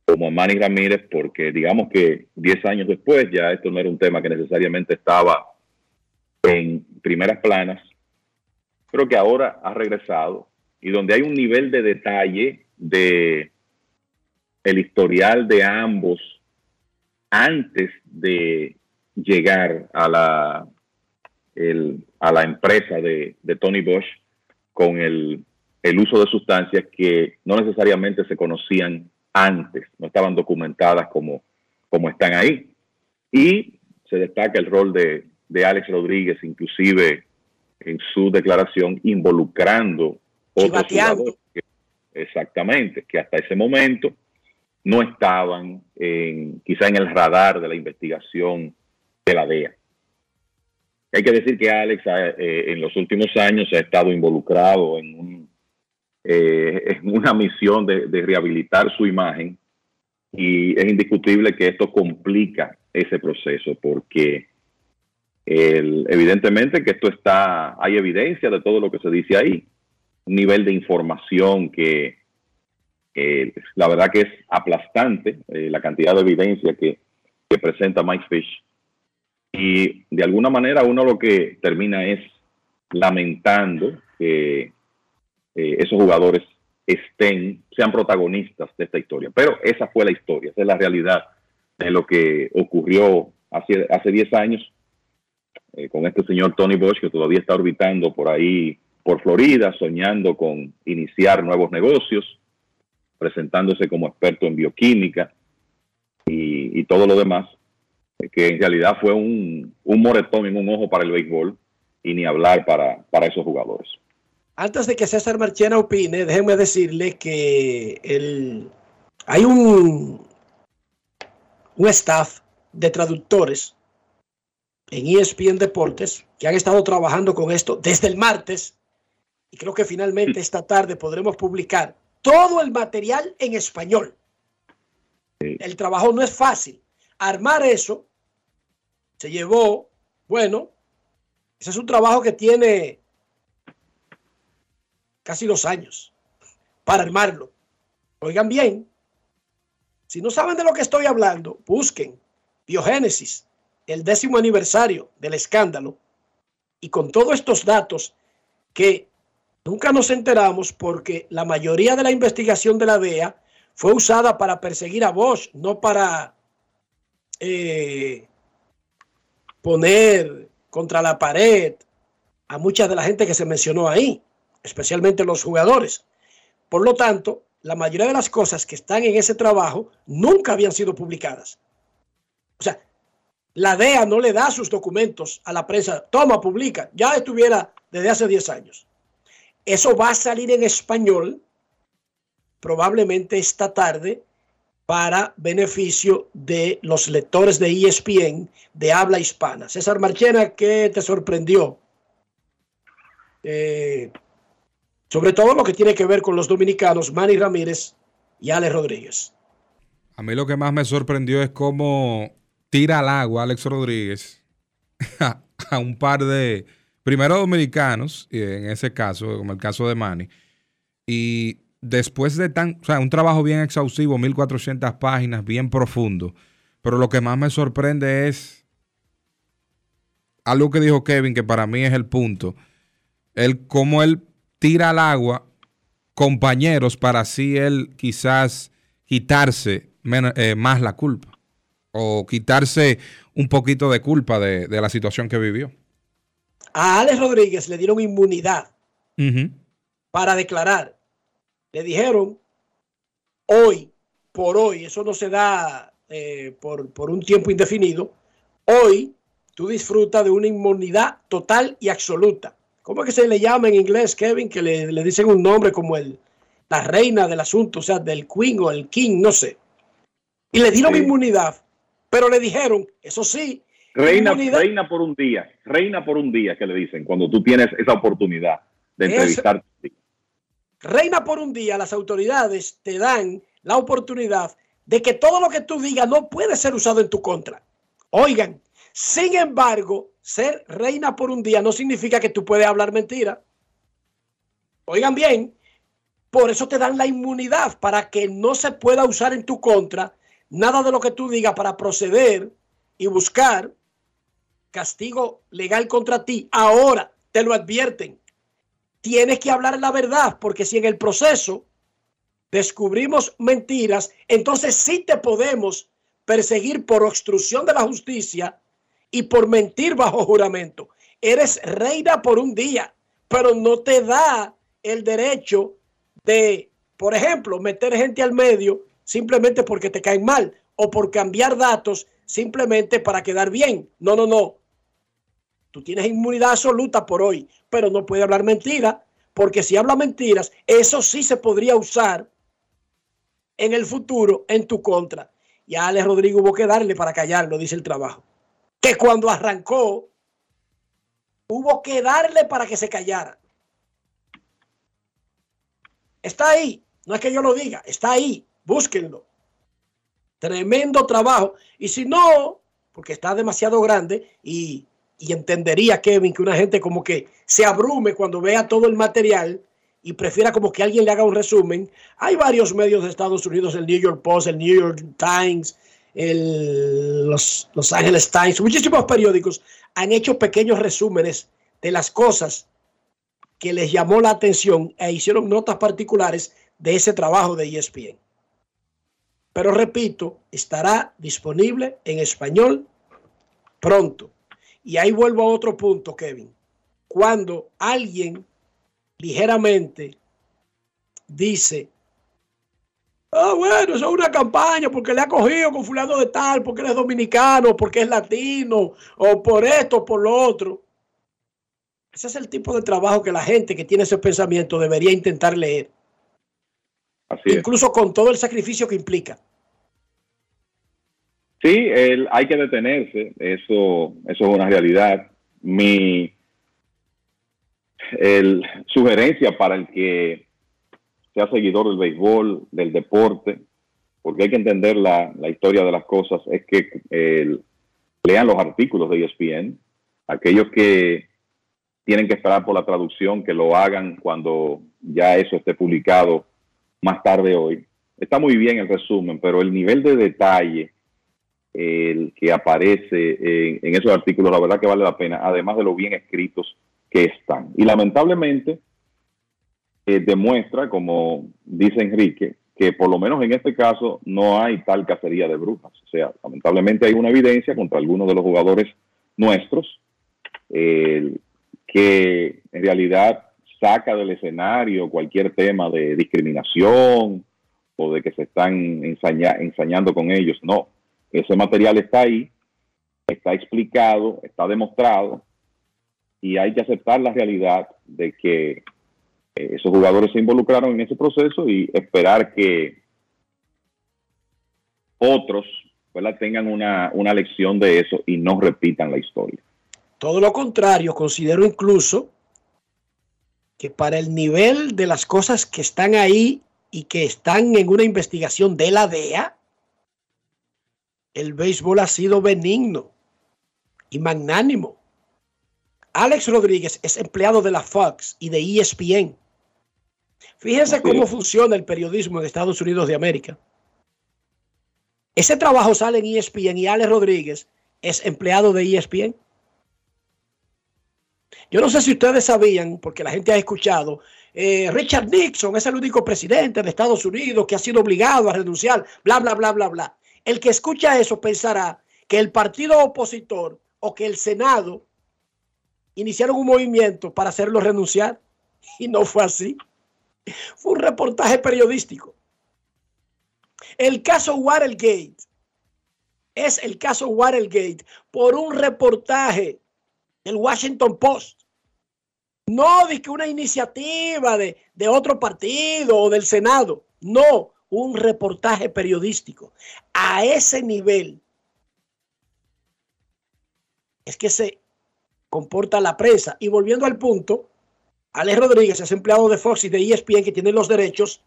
como a Manny Ramírez, porque digamos que 10 años después ya esto no era un tema que necesariamente estaba en primeras planas, pero que ahora ha regresado y donde hay un nivel de detalle de el historial de ambos antes de llegar a la, a la empresa de, Tony Bosch con el, el uso de sustancias que no necesariamente se conocían antes, no estaban documentadas como, como están ahí. Y se destaca el rol de, de Alex Rodríguez, inclusive en su declaración, involucrando otros jugadores exactamente, que hasta ese momento no estaban en, quizá en el radar de la investigación de la DEA. Hay que decir que Alex eh, en los últimos años ha estado involucrado en, eh, en una misión de, de, rehabilitar su imagen y es indiscutible que esto complica ese proceso porque evidentemente que esto está, hay evidencia de todo lo que se dice ahí, un nivel de información que la verdad que es aplastante, eh, la cantidad de evidencia que, presenta Mike Fish. Y de alguna manera uno lo que termina es lamentando que eh, esos jugadores estén, sean protagonistas de esta historia. Pero esa fue la historia, esa es la realidad de lo que ocurrió hace, hace 10 años eh, con este señor Tony Bosch, que todavía está orbitando por ahí, por Florida, soñando con iniciar nuevos negocios, presentándose como experto en bioquímica y, todo lo demás, eh, que en realidad fue un, moretón en un ojo para el béisbol y ni hablar para, para esos jugadores. Antes de que César Marchena opine, déjenme decirle que el, hay un, un staff de traductores en ESPN Deportes, que han estado trabajando con esto desde el martes, y creo que finalmente esta tarde podremos publicar todo el material en español. El trabajo no es fácil. Armar eso se llevó, bueno, ese es un trabajo que tiene casi dos años para armarlo. Oigan bien, si no saben de lo que estoy hablando, busquen Biogénesis el décimo aniversario del escándalo y con todos estos datos que nunca nos enteramos porque la mayoría de la investigación de la DEA fue usada para perseguir a Bosch, no para eh, poner contra la pared a mucha de la gente que se mencionó ahí, especialmente los jugadores. Por lo tanto, la mayoría de las cosas que están en ese trabajo nunca habían sido publicadas. O sea, la DEA no le da sus documentos a la prensa, toma, publica, ya estuviera desde hace 10 años. Eso va a salir en español probablemente esta tarde para beneficio de los lectores de ESPN de habla hispana. César Marchena, ¿qué te sorprendió? Eh, sobre todo lo que tiene que ver con los dominicanos Manny Ramírez y Alex Rodríguez. A mí lo que más me sorprendió es cómo tira al agua Alex Rodríguez a, un par de, primero dominicanos, en ese caso, como el caso de Manny, y después de tan, o sea, un trabajo bien exhaustivo, 1400 páginas, bien profundo, pero lo que más me sorprende es algo que dijo Kevin, que para mí es el punto, el cómo él tira al agua compañeros para así él quizás quitarse eh, más la culpa o quitarse un poquito de culpa de, la situación que vivió. A Alex Rodríguez le dieron inmunidad para declarar. Le dijeron, hoy, por hoy, eso no se da eh, por, por un tiempo indefinido, hoy tú disfrutas de una inmunidad total y absoluta. ¿Cómo es que se le llama en inglés, Kevin? Que le, le dicen un nombre como el, la reina del asunto, o sea, del queen o el king, no sé. Y le dieron inmunidad, pero le dijeron, eso sí. Reina, reina por un día, reina por un día, que le dicen, cuando tú tienes esa oportunidad de entrevistar. reina por un día, las autoridades te dan la oportunidad de que todo lo que tú digas no puede ser usado en tu contra. Oigan, sin embargo, ser reina por un día no significa que tú puedes hablar mentira. Oigan bien, por eso te dan la inmunidad para que no se pueda usar en tu contra nada de lo que tú digas para proceder y buscar castigo legal contra ti. Ahora te lo advierten. Tienes que hablar la verdad porque si en el proceso descubrimos mentiras, entonces sí te podemos perseguir por obstrucción de la justicia y por mentir bajo juramento. Eres reina por un día, pero no te da el derecho de, por ejemplo, meter gente al medio simplemente porque te caen mal o por cambiar datos simplemente para quedar bien. No, no, no. Tú tienes inmunidad absoluta por hoy, pero no puede hablar mentiras, porque si habla mentiras, eso sí se podría usar en el futuro en tu contra. Y a Alex Rodrigo hubo que darle para callarlo, dice el trabajo que cuando arrancó hubo que darle para que se callara. Está ahí, no es que yo lo diga, está ahí, búsquenlo. Tremendo trabajo. Y si no, porque está demasiado grande y, y entendería Kevin que una gente como que se abrume cuando vea todo el material y prefiera como que alguien le haga un resumen. Hay varios medios de Estados Unidos, el New York Post, el New York Times, los, los Angeles Times, muchísimos periódicos han hecho pequeños resúmenes de las cosas que les llamó la atención e hicieron notas particulares de ese trabajo de ESPN. Pero repito, estará disponible en español pronto. Y ahí vuelvo a otro punto, Kevin. Cuando alguien ligeramente dice Ah, bueno, eso es una campaña porque le ha cogido con fulano de tal, porque él es dominicano, porque es latino, o por esto, o por lo otro. Ese es el tipo de trabajo que la gente que tiene ese pensamiento debería intentar leer. Incluso con todo el sacrificio que implica. Sí, hay que detenerse, eso, eso es una realidad. Mi el, sugerencia para el que sea seguidor del béisbol, del deporte, porque hay que entender la, historia de las cosas, es que lean los artículos de ESPN, aquellos que tienen que esperar por la traducción, que lo hagan cuando ya eso esté publicado más tarde hoy. Está muy bien el resumen, pero el nivel de detalle el que aparece en, esos artículos, la verdad que vale la pena, además de lo bien escritos que están. Y lamentablemente, demuestra, como dice Enrique, que por lo menos en este caso no hay tal cacería de brujas. O sea, lamentablemente hay una evidencia contra algunos de los jugadores nuestros que en realidad saca del escenario cualquier tema de discriminación o de que se están ensañando con ellos. No, ese material está ahí, está explicado, está demostrado y hay que aceptar la realidad de que eh, esos jugadores se involucraron en ese proceso y esperar que otros tengan una, una lección de eso y no repitan la historia. Todo lo contrario, considero incluso que para el nivel de las cosas que están ahí y que están en una investigación de la DEA, el béisbol ha sido benigno y magnánimo. Alex Rodríguez es empleado de la Fox y de ESPN. Fíjense cómo funciona el periodismo en Estados Unidos de América. Ese trabajo sale en ESPN y Alex Rodríguez es empleado de ESPN. Yo no sé si ustedes sabían, porque la gente ha escuchado eh, Richard Nixon es el único presidente de Estados Unidos que ha sido obligado a renunciar, bla, bla, bla, bla, bla. El que escucha eso pensará que el partido opositor o que el Senado iniciaron un movimiento para hacerlo renunciar y no fue así. Fue un reportaje periodístico. El caso Watergate es el caso Watergate por un reportaje del Washington Post. No de que una iniciativa de, de otro partido o del Senado. No, un reportaje periodístico. A ese nivel es que se comporta la prensa. Y volviendo al punto, Alex Rodríguez es empleado de Fox y de ESPN que tienen los derechos,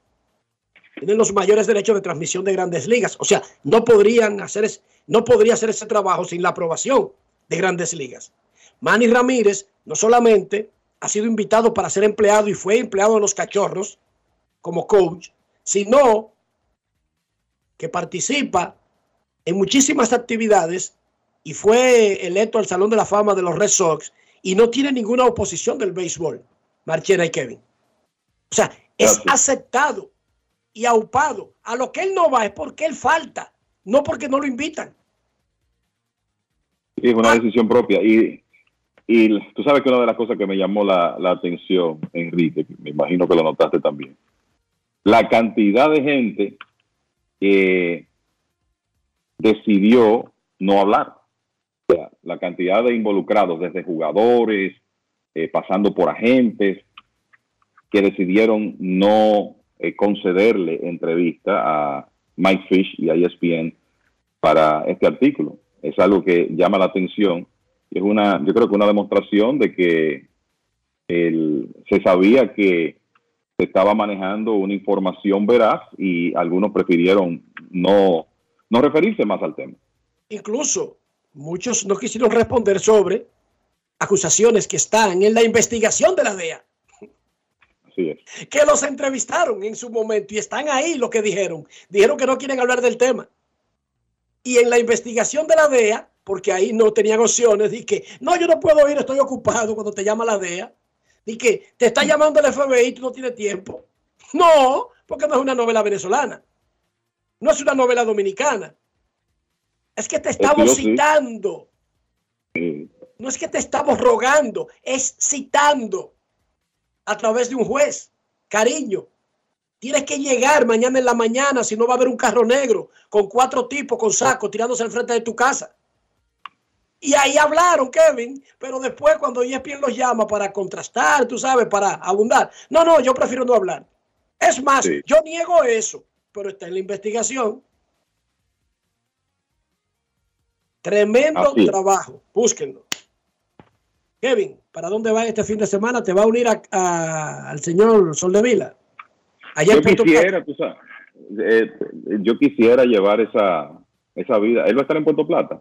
tienen los mayores derechos de transmisión de grandes ligas. O sea, no podrían hacer, no podría hacer ese trabajo sin la aprobación de grandes ligas. Manny Ramírez no solamente ha sido invitado para ser empleado y fue empleado de los cachorros como coach, sino que participa en muchísimas actividades y fue electo al Salón de la Fama de los Red Sox y no tiene ninguna oposición del béisbol, Marchena y Kevin. O sea, es aceptado y aupado. A lo que él no va es porque él falta, no porque no lo invitan. es una decisión propia. Y, y tú sabes que una de las cosas que me llamó la, la atención, Enrique, me imagino que lo notaste también, la cantidad de gente que decidió no hablar la cantidad de involucrados, desde jugadores, eh, pasando por agentes, que decidieron no eh, concederle entrevista a Mike Fish y a ESPN para este artículo. Es algo que llama la atención. Es una, yo creo que una demostración de que se sabía que se estaba manejando una información veraz y algunos prefirieron no, no referirse más al tema. Incluso muchos no quisieron responder sobre acusaciones que están en la investigación de la DEA. Así es. Que los entrevistaron en su momento y están ahí lo que dijeron. Dijeron que no quieren hablar del tema. Y en la investigación de la DEA, porque ahí no tenían opciones, di que no, yo no puedo ir, estoy ocupado cuando te llama la DEA. Di que te está llamando el FBI y tú no tienes tiempo. No, porque no es una novela venezolana. No es una novela dominicana. Es que te estamos citando. No es que te estamos rogando, es citando a través de un juez. Cariño, tienes que llegar mañana en la mañana, si no va a haber un carro negro con cuatro tipos con saco tirándose al frente de tu casa. Y ahí hablaron, Kevin, pero después cuando ESPN los llama para contrastar, tú sabes, para abundar. No, no, yo prefiero no hablar. Es más, yo niego eso, pero está en la investigación. Tremendo trabajo. Búsquenlo. Kevin, ¿para dónde va este fin de semana? ¿Te va a unir al señor Soldevila? Allá yo quisiera, tú sabes, eh, yo quisiera llevar esa, esa vida. ¿Él va a estar en Puerto Plata?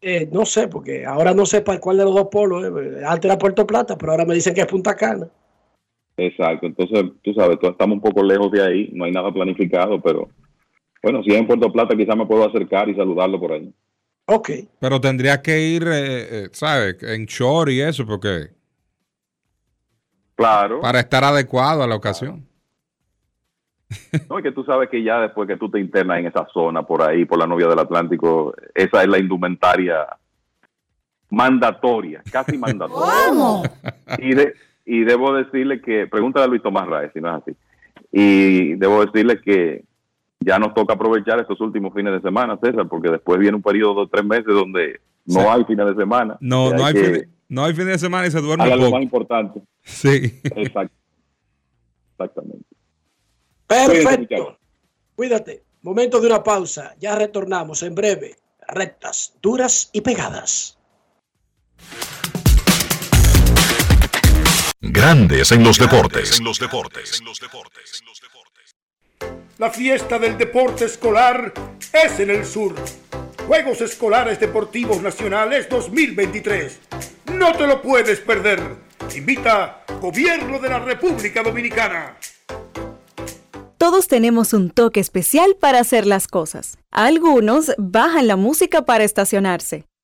Eh, no sé, porque ahora no sé para cuál de los dos polos. Eh. Antes era Puerto Plata, pero ahora me dicen que es Punta Cana. Exacto, entonces tú sabes, todos estamos un poco lejos de ahí, no hay nada planificado, pero bueno, si es en Puerto Plata quizás me puedo acercar y saludarlo por ahí. Ok. Pero tendría que ir, eh, eh, ¿sabes? En short y eso, porque. Claro. Para estar adecuado a la ocasión. No, y que tú sabes que ya después que tú te internas en esa zona, por ahí, por la novia del Atlántico, esa es la indumentaria mandatoria, casi mandatoria. Y, de, y debo decirle que, pregúntale a Luis Tomás Raez si no es así. Y debo decirle que ya nos toca aprovechar estos últimos fines de semana, César, porque después viene un periodo de tres meses donde no hay fines de semana. No, no hay, fin, no hay fines de semana y se duerme poco. lo más importante. Sí. Exactamente. Perfecto. Cuídate. Momento de una pausa. Ya retornamos en breve. Rectas, duras y pegadas. Grandes en los deportes. En los deportes. En los deportes. La fiesta del deporte escolar es en el sur. Juegos Escolares Deportivos Nacionales 2023. No te lo puedes perder. Invita Gobierno de la República Dominicana. Todos tenemos un toque especial para hacer las cosas. Algunos bajan la música para estacionarse.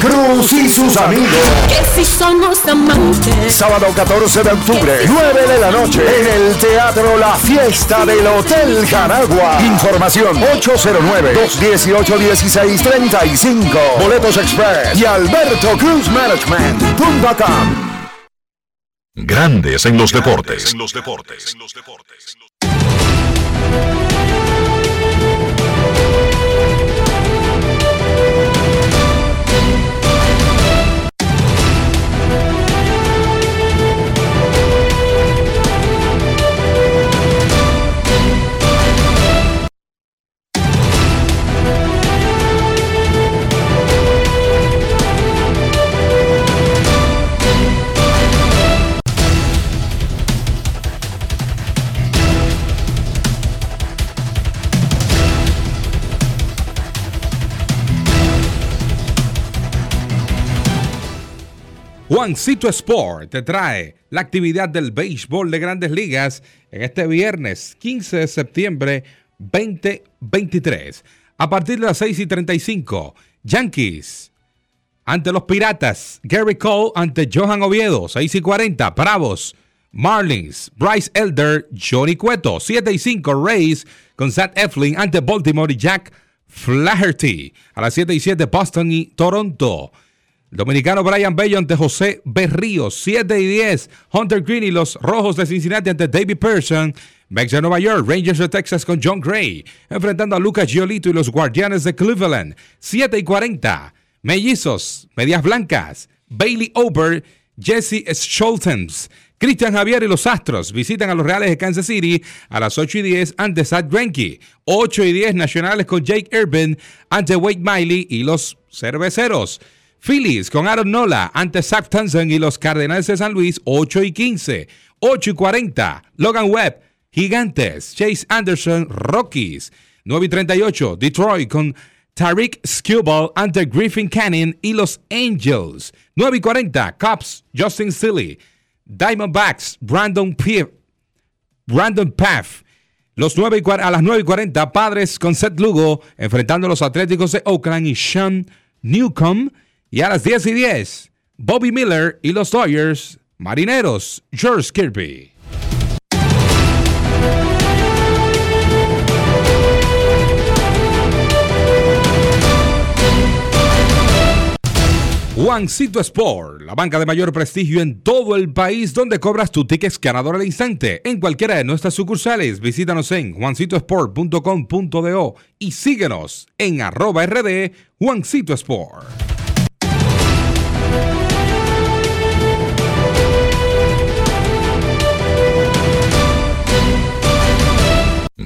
Cruz y sus amigos. Que si somos amantes. Sábado 14 de octubre, 9 de la noche, en el Teatro La Fiesta del Hotel Jaragua. Información 809-218-1635. Boletos Express y Alberto Cruz Management.com. Grandes en los deportes. En los deportes. Juancito Sport te trae la actividad del béisbol de grandes ligas en este viernes 15 de septiembre 2023. A partir de las 6 y 35, Yankees ante los Piratas, Gary Cole ante Johan Oviedo, 6 y 40, Bravos, Marlins, Bryce Elder, Johnny Cueto, 7 y 5, Rays con Zach Eflin ante Baltimore y Jack Flaherty. A las 7 y 7, Boston y Toronto. Dominicano Brian Bello ante José Berrío, 7 y 10. Hunter Green y los Rojos de Cincinnati ante David Pearson. Mex de Nueva York, Rangers de Texas con John Gray. Enfrentando a Lucas Giolito y los Guardianes de Cleveland, 7 y 40. Mellizos, Medias Blancas, Bailey Ober, Jesse Schultens. Cristian Javier y los Astros visitan a los Reales de Kansas City a las 8 y 10 ante Zach Greinke. 8 y 10 Nacionales con Jake Irvin ante Wade Miley y los Cerveceros. Phillies con Aaron Nola ante Zach Thompson y los Cardenales de San Luis 8 y 15. 8 y 40. Logan Webb, Gigantes, Chase Anderson, Rockies. 9 y 38. Detroit con Tariq Skubal ante Griffin Cannon y los Angels. 9 y 40. Cubs, Justin Silly. Diamondbacks, Brandon Piff. Brandon Paff. Los 9 y, a las 9 y 40, Padres con Seth Lugo enfrentando a los Atléticos de Oakland y Sean Newcomb. Y a las 10 y 10, Bobby Miller y los Dodgers, Marineros, George Kirby. Juancito Sport, la banca de mayor prestigio en todo el país donde cobras tu ticket ganador al instante en cualquiera de nuestras sucursales. Visítanos en juancitosport.com.do y síguenos en arroba rd Juancito Sport.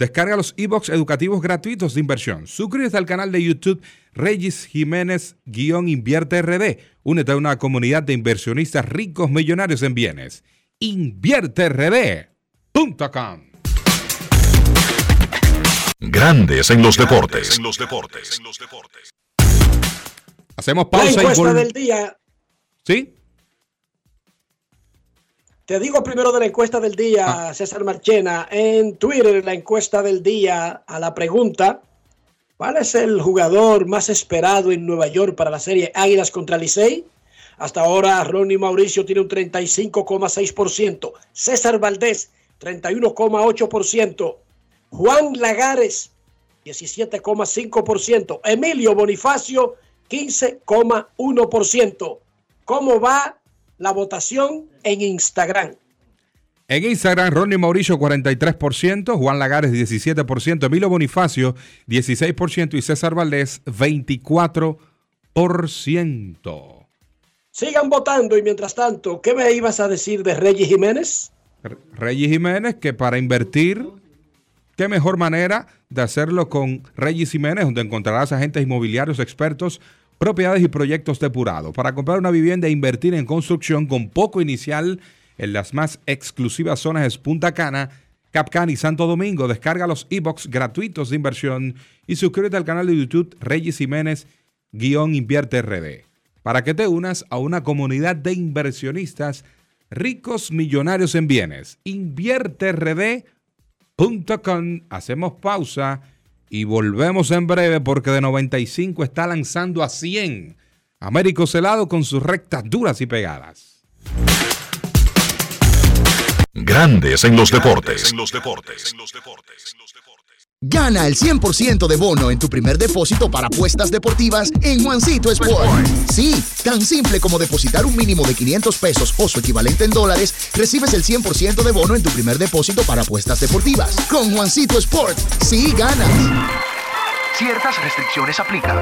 Descarga los ebooks educativos gratuitos de inversión. Suscríbete al canal de YouTube Regis Jiménez-Invierte RD. Únete a una comunidad de inversionistas ricos millonarios en bienes. InvierteRD.com Grandes en los deportes. En los deportes. Hacemos pausa La encuesta del día. ¿Sí? Te digo primero de la encuesta del día, César Marchena. En Twitter, la encuesta del día a la pregunta: ¿Cuál es el jugador más esperado en Nueva York para la serie Águilas contra Licey? Hasta ahora, Ronnie Mauricio tiene un 35,6%. César Valdés, 31,8%. Juan Lagares, 17,5%. Emilio Bonifacio, 15,1%. ¿Cómo va la votación en Instagram? En Instagram, Ronnie Mauricio 43%, Juan Lagares 17%, Emilio Bonifacio 16% y César Valdés 24%. Sigan votando y mientras tanto, ¿qué me ibas a decir de Reyes Jiménez? Reyes Jiménez, que para invertir, qué mejor manera de hacerlo con Reyes Jiménez, donde encontrarás agentes inmobiliarios expertos, propiedades y proyectos depurados. Para comprar una vivienda e invertir en construcción con poco inicial en las más exclusivas zonas de Punta Cana, Capcán y Santo Domingo. Descarga los e-books gratuitos de inversión y suscríbete al canal de YouTube Reyes Jiménez guion invierte RD para que te unas a una comunidad de inversionistas ricos millonarios en bienes. InvierteRD.com. Hacemos pausa y volvemos en breve porque de 95 está lanzando a 100. Américo Celado con sus rectas duras y pegadas. Grandes en los deportes. Gana el 100% de bono en tu primer depósito para apuestas deportivas en Juancito Sport. Sí, tan simple como depositar un mínimo de 500 pesos o su equivalente en dólares, recibes el 100% de bono en tu primer depósito para apuestas deportivas. Con Juancito Sport, sí ganas. Ciertas restricciones aplican.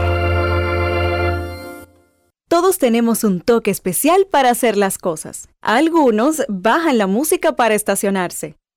Todos tenemos un toque especial para hacer las cosas. Algunos bajan la música para estacionarse.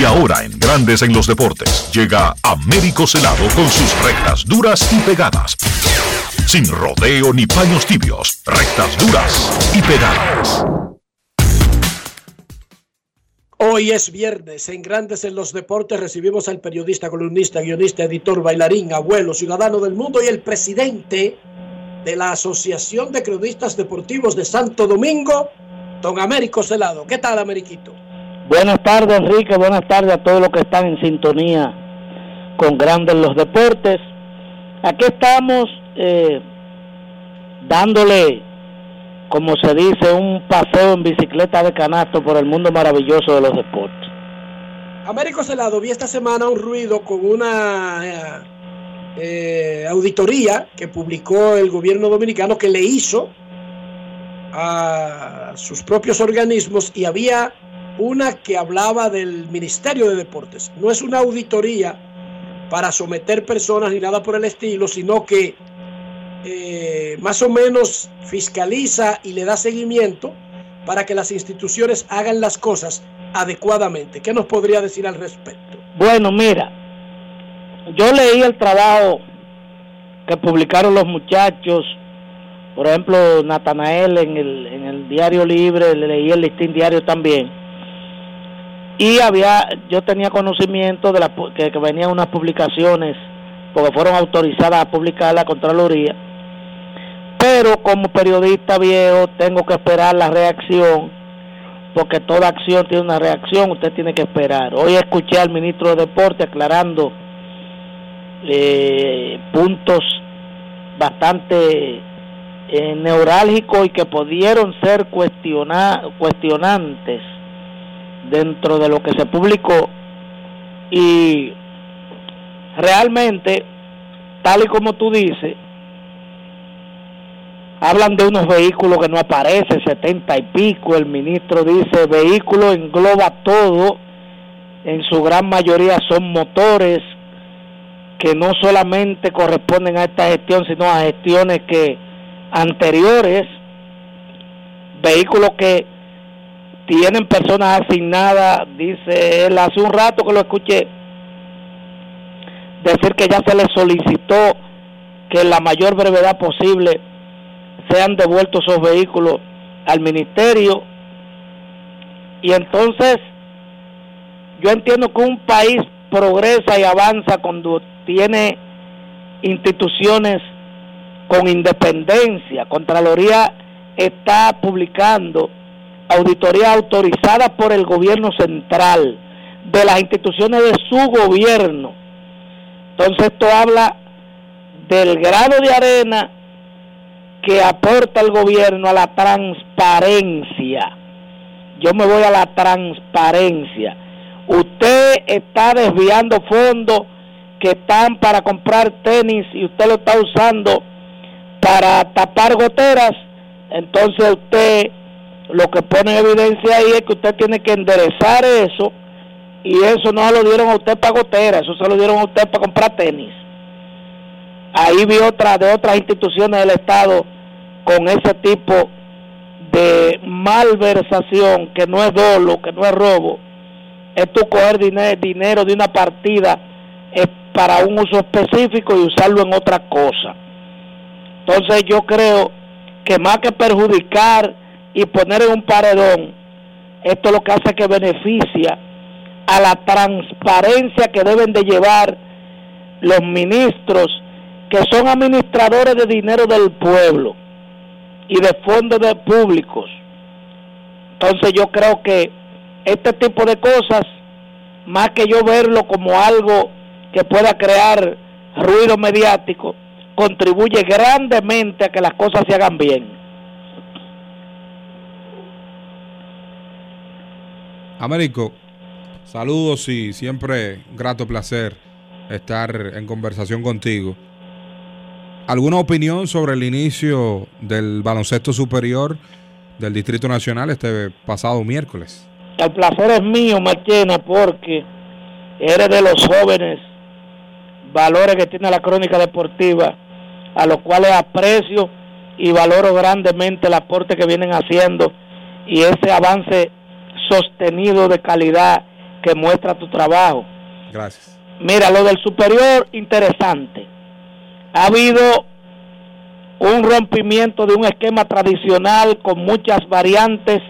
Y ahora en Grandes en los Deportes llega Américo Celado con sus rectas duras y pegadas. Sin rodeo ni paños tibios, rectas duras y pegadas. Hoy es viernes, en Grandes en los Deportes recibimos al periodista, columnista, guionista, editor, bailarín, abuelo, ciudadano del mundo y el presidente de la Asociación de Periodistas Deportivos de Santo Domingo, don Américo Celado. ¿Qué tal, Ameriquito? Buenas tardes, Enrique. Buenas tardes a todos los que están en sintonía con Grandes los Deportes. Aquí estamos eh, dándole, como se dice, un paseo en bicicleta de canasto por el mundo maravilloso de los deportes. Américo Celado, vi esta semana un ruido con una eh, eh, auditoría que publicó el gobierno dominicano que le hizo a sus propios organismos y había una que hablaba del Ministerio de Deportes. No es una auditoría para someter personas ni nada por el estilo, sino que eh, más o menos fiscaliza y le da seguimiento para que las instituciones hagan las cosas adecuadamente. ¿Qué nos podría decir al respecto? Bueno, mira, yo leí el trabajo que publicaron los muchachos, por ejemplo, Natanael en el, en el Diario Libre, leí el listín diario también y había yo tenía conocimiento de la, que, venían unas publicaciones porque fueron autorizadas a publicar la Contraloría. Pero como periodista viejo tengo que esperar la reacción porque toda acción tiene una reacción usted tiene que esperar. Hoy escuché al ministro de Deporte aclarando eh, puntos bastante eh, neurálgicos y que pudieron ser cuestiona, cuestionantes dentro de lo que se publicó y realmente, tal y como tú dices, hablan de unos vehículos que no aparecen, setenta y pico, el ministro dice, vehículo engloba todo, en su gran mayoría son motores que no solamente corresponden a esta gestión, sino a gestiones que anteriores, vehículos que tienen personas asignadas, dice él, hace un rato que lo escuché, decir que ya se les solicitó que en la mayor brevedad posible sean devueltos esos vehículos al ministerio. Y entonces yo entiendo que un país progresa y avanza cuando tiene instituciones con independencia. Contraloría está publicando auditoría autorizada por el gobierno central de las instituciones de su gobierno. Entonces esto habla del grado de arena que aporta el gobierno a la transparencia. Yo me voy a la transparencia. Usted está desviando fondos que están para comprar tenis y usted lo está usando para tapar goteras, entonces usted lo que pone en evidencia ahí es que usted tiene que enderezar eso y eso no se lo dieron a usted para goteras, eso se lo dieron a usted para comprar tenis. Ahí vi otra de otras instituciones del Estado con ese tipo de malversación, que no es dolo, que no es robo, es tu coger dinero de una partida para un uso específico y usarlo en otra cosa. Entonces yo creo que más que perjudicar y poner en un paredón, esto lo que hace que beneficia a la transparencia que deben de llevar los ministros que son administradores de dinero del pueblo y de fondos públicos. Entonces yo creo que este tipo de cosas, más que yo verlo como algo que pueda crear ruido mediático, contribuye grandemente a que las cosas se hagan bien. Américo, saludos y siempre grato placer estar en conversación contigo. ¿Alguna opinión sobre el inicio del baloncesto superior del Distrito Nacional este pasado miércoles? El placer es mío, Marchena, porque eres de los jóvenes valores que tiene la crónica deportiva, a los cuales aprecio y valoro grandemente el aporte que vienen haciendo y ese avance sostenido de calidad que muestra tu trabajo. Gracias. Mira, lo del superior, interesante. Ha habido un rompimiento de un esquema tradicional con muchas variantes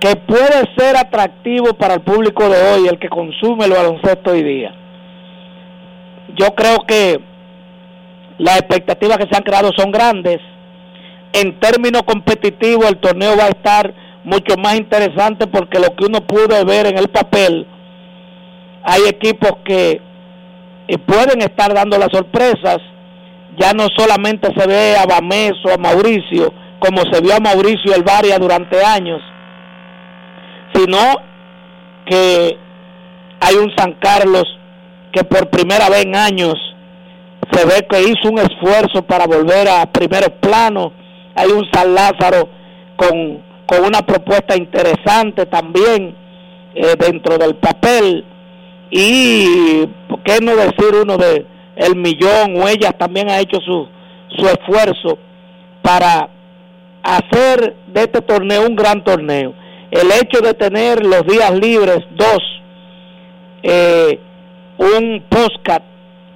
que puede ser atractivo para el público de hoy, el que consume el baloncesto hoy día yo creo que las expectativas que se han creado son grandes. En términos competitivos, el torneo va a estar mucho más interesante porque lo que uno pudo ver en el papel, hay equipos que eh, pueden estar dando las sorpresas. Ya no solamente se ve a Bames o a Mauricio, como se vio a Mauricio el Varia durante años, sino que hay un San Carlos que por primera vez en años se ve que hizo un esfuerzo para volver a primer plano. Hay un San Lázaro con, con una propuesta interesante también eh, dentro del papel. Y, ¿por qué no decir uno de El Millón o ellas también ha hecho su, su esfuerzo para hacer de este torneo un gran torneo. El hecho de tener los días libres, dos, eh, un postcat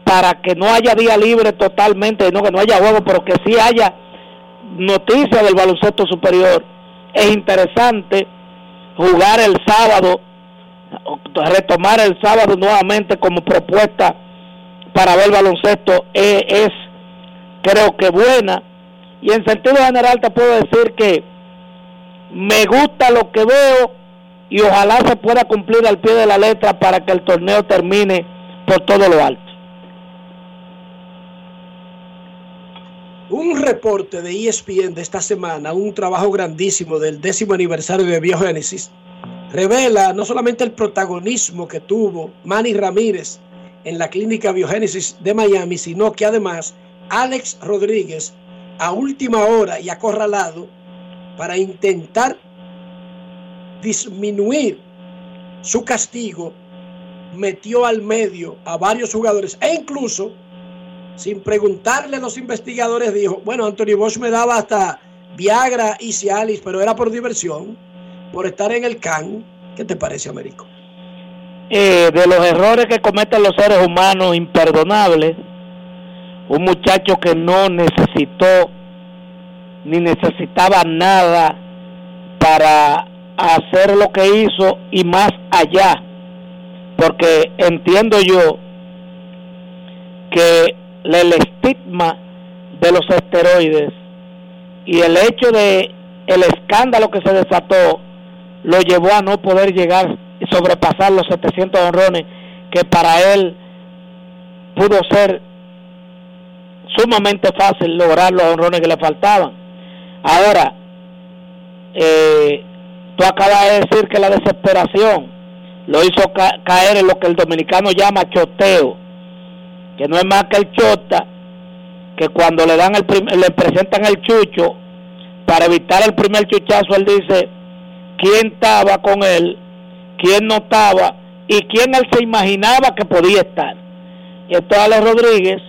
para que no haya día libre totalmente, no que no haya juego, pero que sí haya noticias del baloncesto superior. Es interesante jugar el sábado, retomar el sábado nuevamente como propuesta para ver baloncesto es, es creo que buena. Y en sentido general te puedo decir que me gusta lo que veo y ojalá se pueda cumplir al pie de la letra para que el torneo termine por todo lo alto. Un reporte de ESPN de esta semana, un trabajo grandísimo del décimo aniversario de Biogénesis, revela no solamente el protagonismo que tuvo Manny Ramírez en la clínica Biogénesis de Miami, sino que además Alex Rodríguez, a última hora y acorralado, para intentar disminuir su castigo, metió al medio a varios jugadores e incluso, sin preguntarle a los investigadores, dijo, bueno, Anthony Bosch me daba hasta Viagra y Cialis, pero era por diversión, por estar en el CAN. ¿Qué te parece, Américo? Eh, de los errores que cometen los seres humanos imperdonables, un muchacho que no necesitó ni necesitaba nada para hacer lo que hizo y más allá. porque entiendo yo que el estigma de los esteroides y el hecho de el escándalo que se desató lo llevó a no poder llegar y sobrepasar los 700 honrones que para él pudo ser sumamente fácil lograr los honrones que le faltaban. Ahora, eh, tú acabas de decir que la desesperación lo hizo caer en lo que el dominicano llama choteo, que no es más que el chota, que cuando le dan el le presentan el chucho, para evitar el primer chuchazo, él dice quién estaba con él, quién no estaba y quién él se imaginaba que podía estar. Y entonces Rodríguez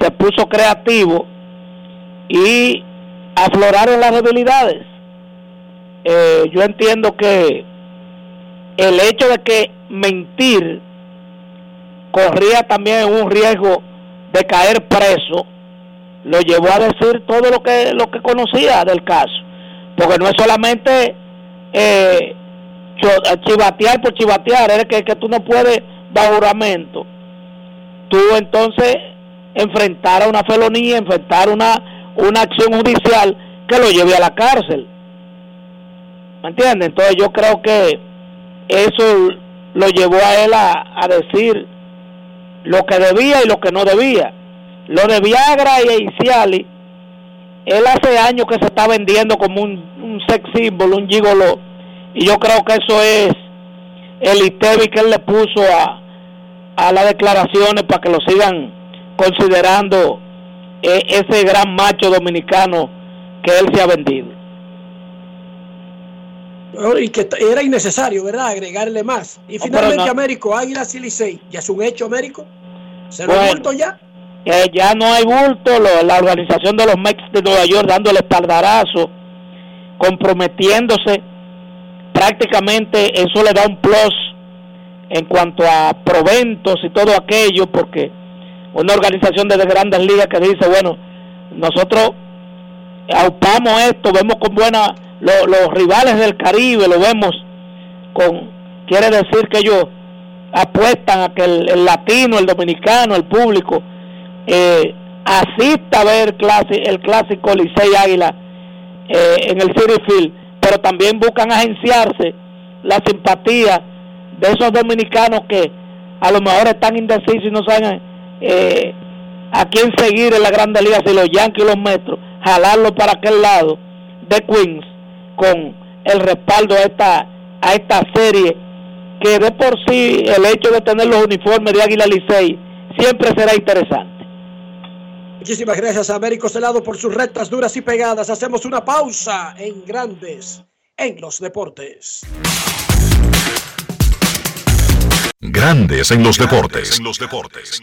se puso creativo y afloraron las debilidades. Eh, yo entiendo que el hecho de que mentir corría también un riesgo de caer preso, lo llevó a decir todo lo que lo que conocía del caso, porque no es solamente eh, chivatear por chivatear, es que, que tú no puedes dar juramento, tú entonces enfrentar a una felonía, enfrentar una, una acción judicial que lo lleve a la cárcel. ¿Me entiendes? Entonces yo creo que eso lo llevó a él a, decir lo que debía y lo que no debía. Lo de Viagra y Ciali, él hace años que se está vendiendo como un, un sex symbol, un gigolo, y yo creo que eso es el ITEVI que él le puso a, a las declaraciones para que lo sigan considerando eh, ese gran macho dominicano que él se ha vendido. Y que era innecesario, ¿verdad? Agregarle más. Y finalmente, Américo, Águilas y Licey, ¿ya es un hecho, Américo? ¿Se lo bulto ya? Eh, ya no hay bulto, la organización de los Mex de Nueva York dándole espaldarazo, comprometiéndose, prácticamente eso le da un plus en cuanto a proventos y todo aquello, porque una organización de grandes ligas que dice, bueno, nosotros aupamos esto, vemos con buena los rivales del Caribe lo vemos con, quiere decir que ellos apuestan a que el, latino, el dominicano, el público eh, asista a ver el clásico Licey Águila eh, en el City Field, pero también buscan agenciarse la simpatía de esos dominicanos que a lo mejor están indecisos y no saben eh, a quién seguir en la Grande Liga, si los Yankees y los Metros, jalarlo para aquel lado de Queens con el respaldo a esta, a esta serie que de por sí el hecho de tener los uniformes de Águila Licey siempre será interesante. Muchísimas gracias a Américo Celado por sus rectas duras y pegadas. Hacemos una pausa en Grandes en los Deportes. Grandes en los deportes. En los deportes.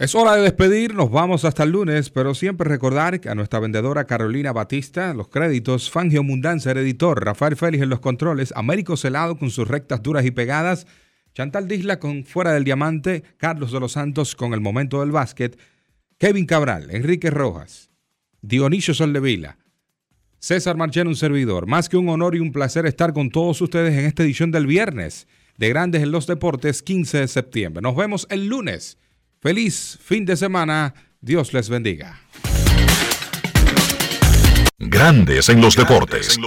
Es hora de despedirnos, vamos hasta el lunes, pero siempre recordar a nuestra vendedora Carolina Batista, los créditos, Fangio Mundanza, el editor, Rafael Félix en los controles, Américo Celado con sus rectas duras y pegadas, Chantal Disla con Fuera del Diamante, Carlos de los Santos con El Momento del Básquet, Kevin Cabral, Enrique Rojas, Dionisio Soldevila, César Marchena, un servidor. Más que un honor y un placer estar con todos ustedes en esta edición del viernes de Grandes en los Deportes, 15 de septiembre. Nos vemos el lunes. Feliz fin de semana. Dios les bendiga. Grandes en los deportes.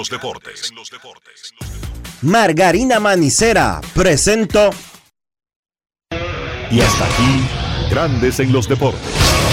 Margarina Manicera presento. Y hasta aquí, Grandes en los deportes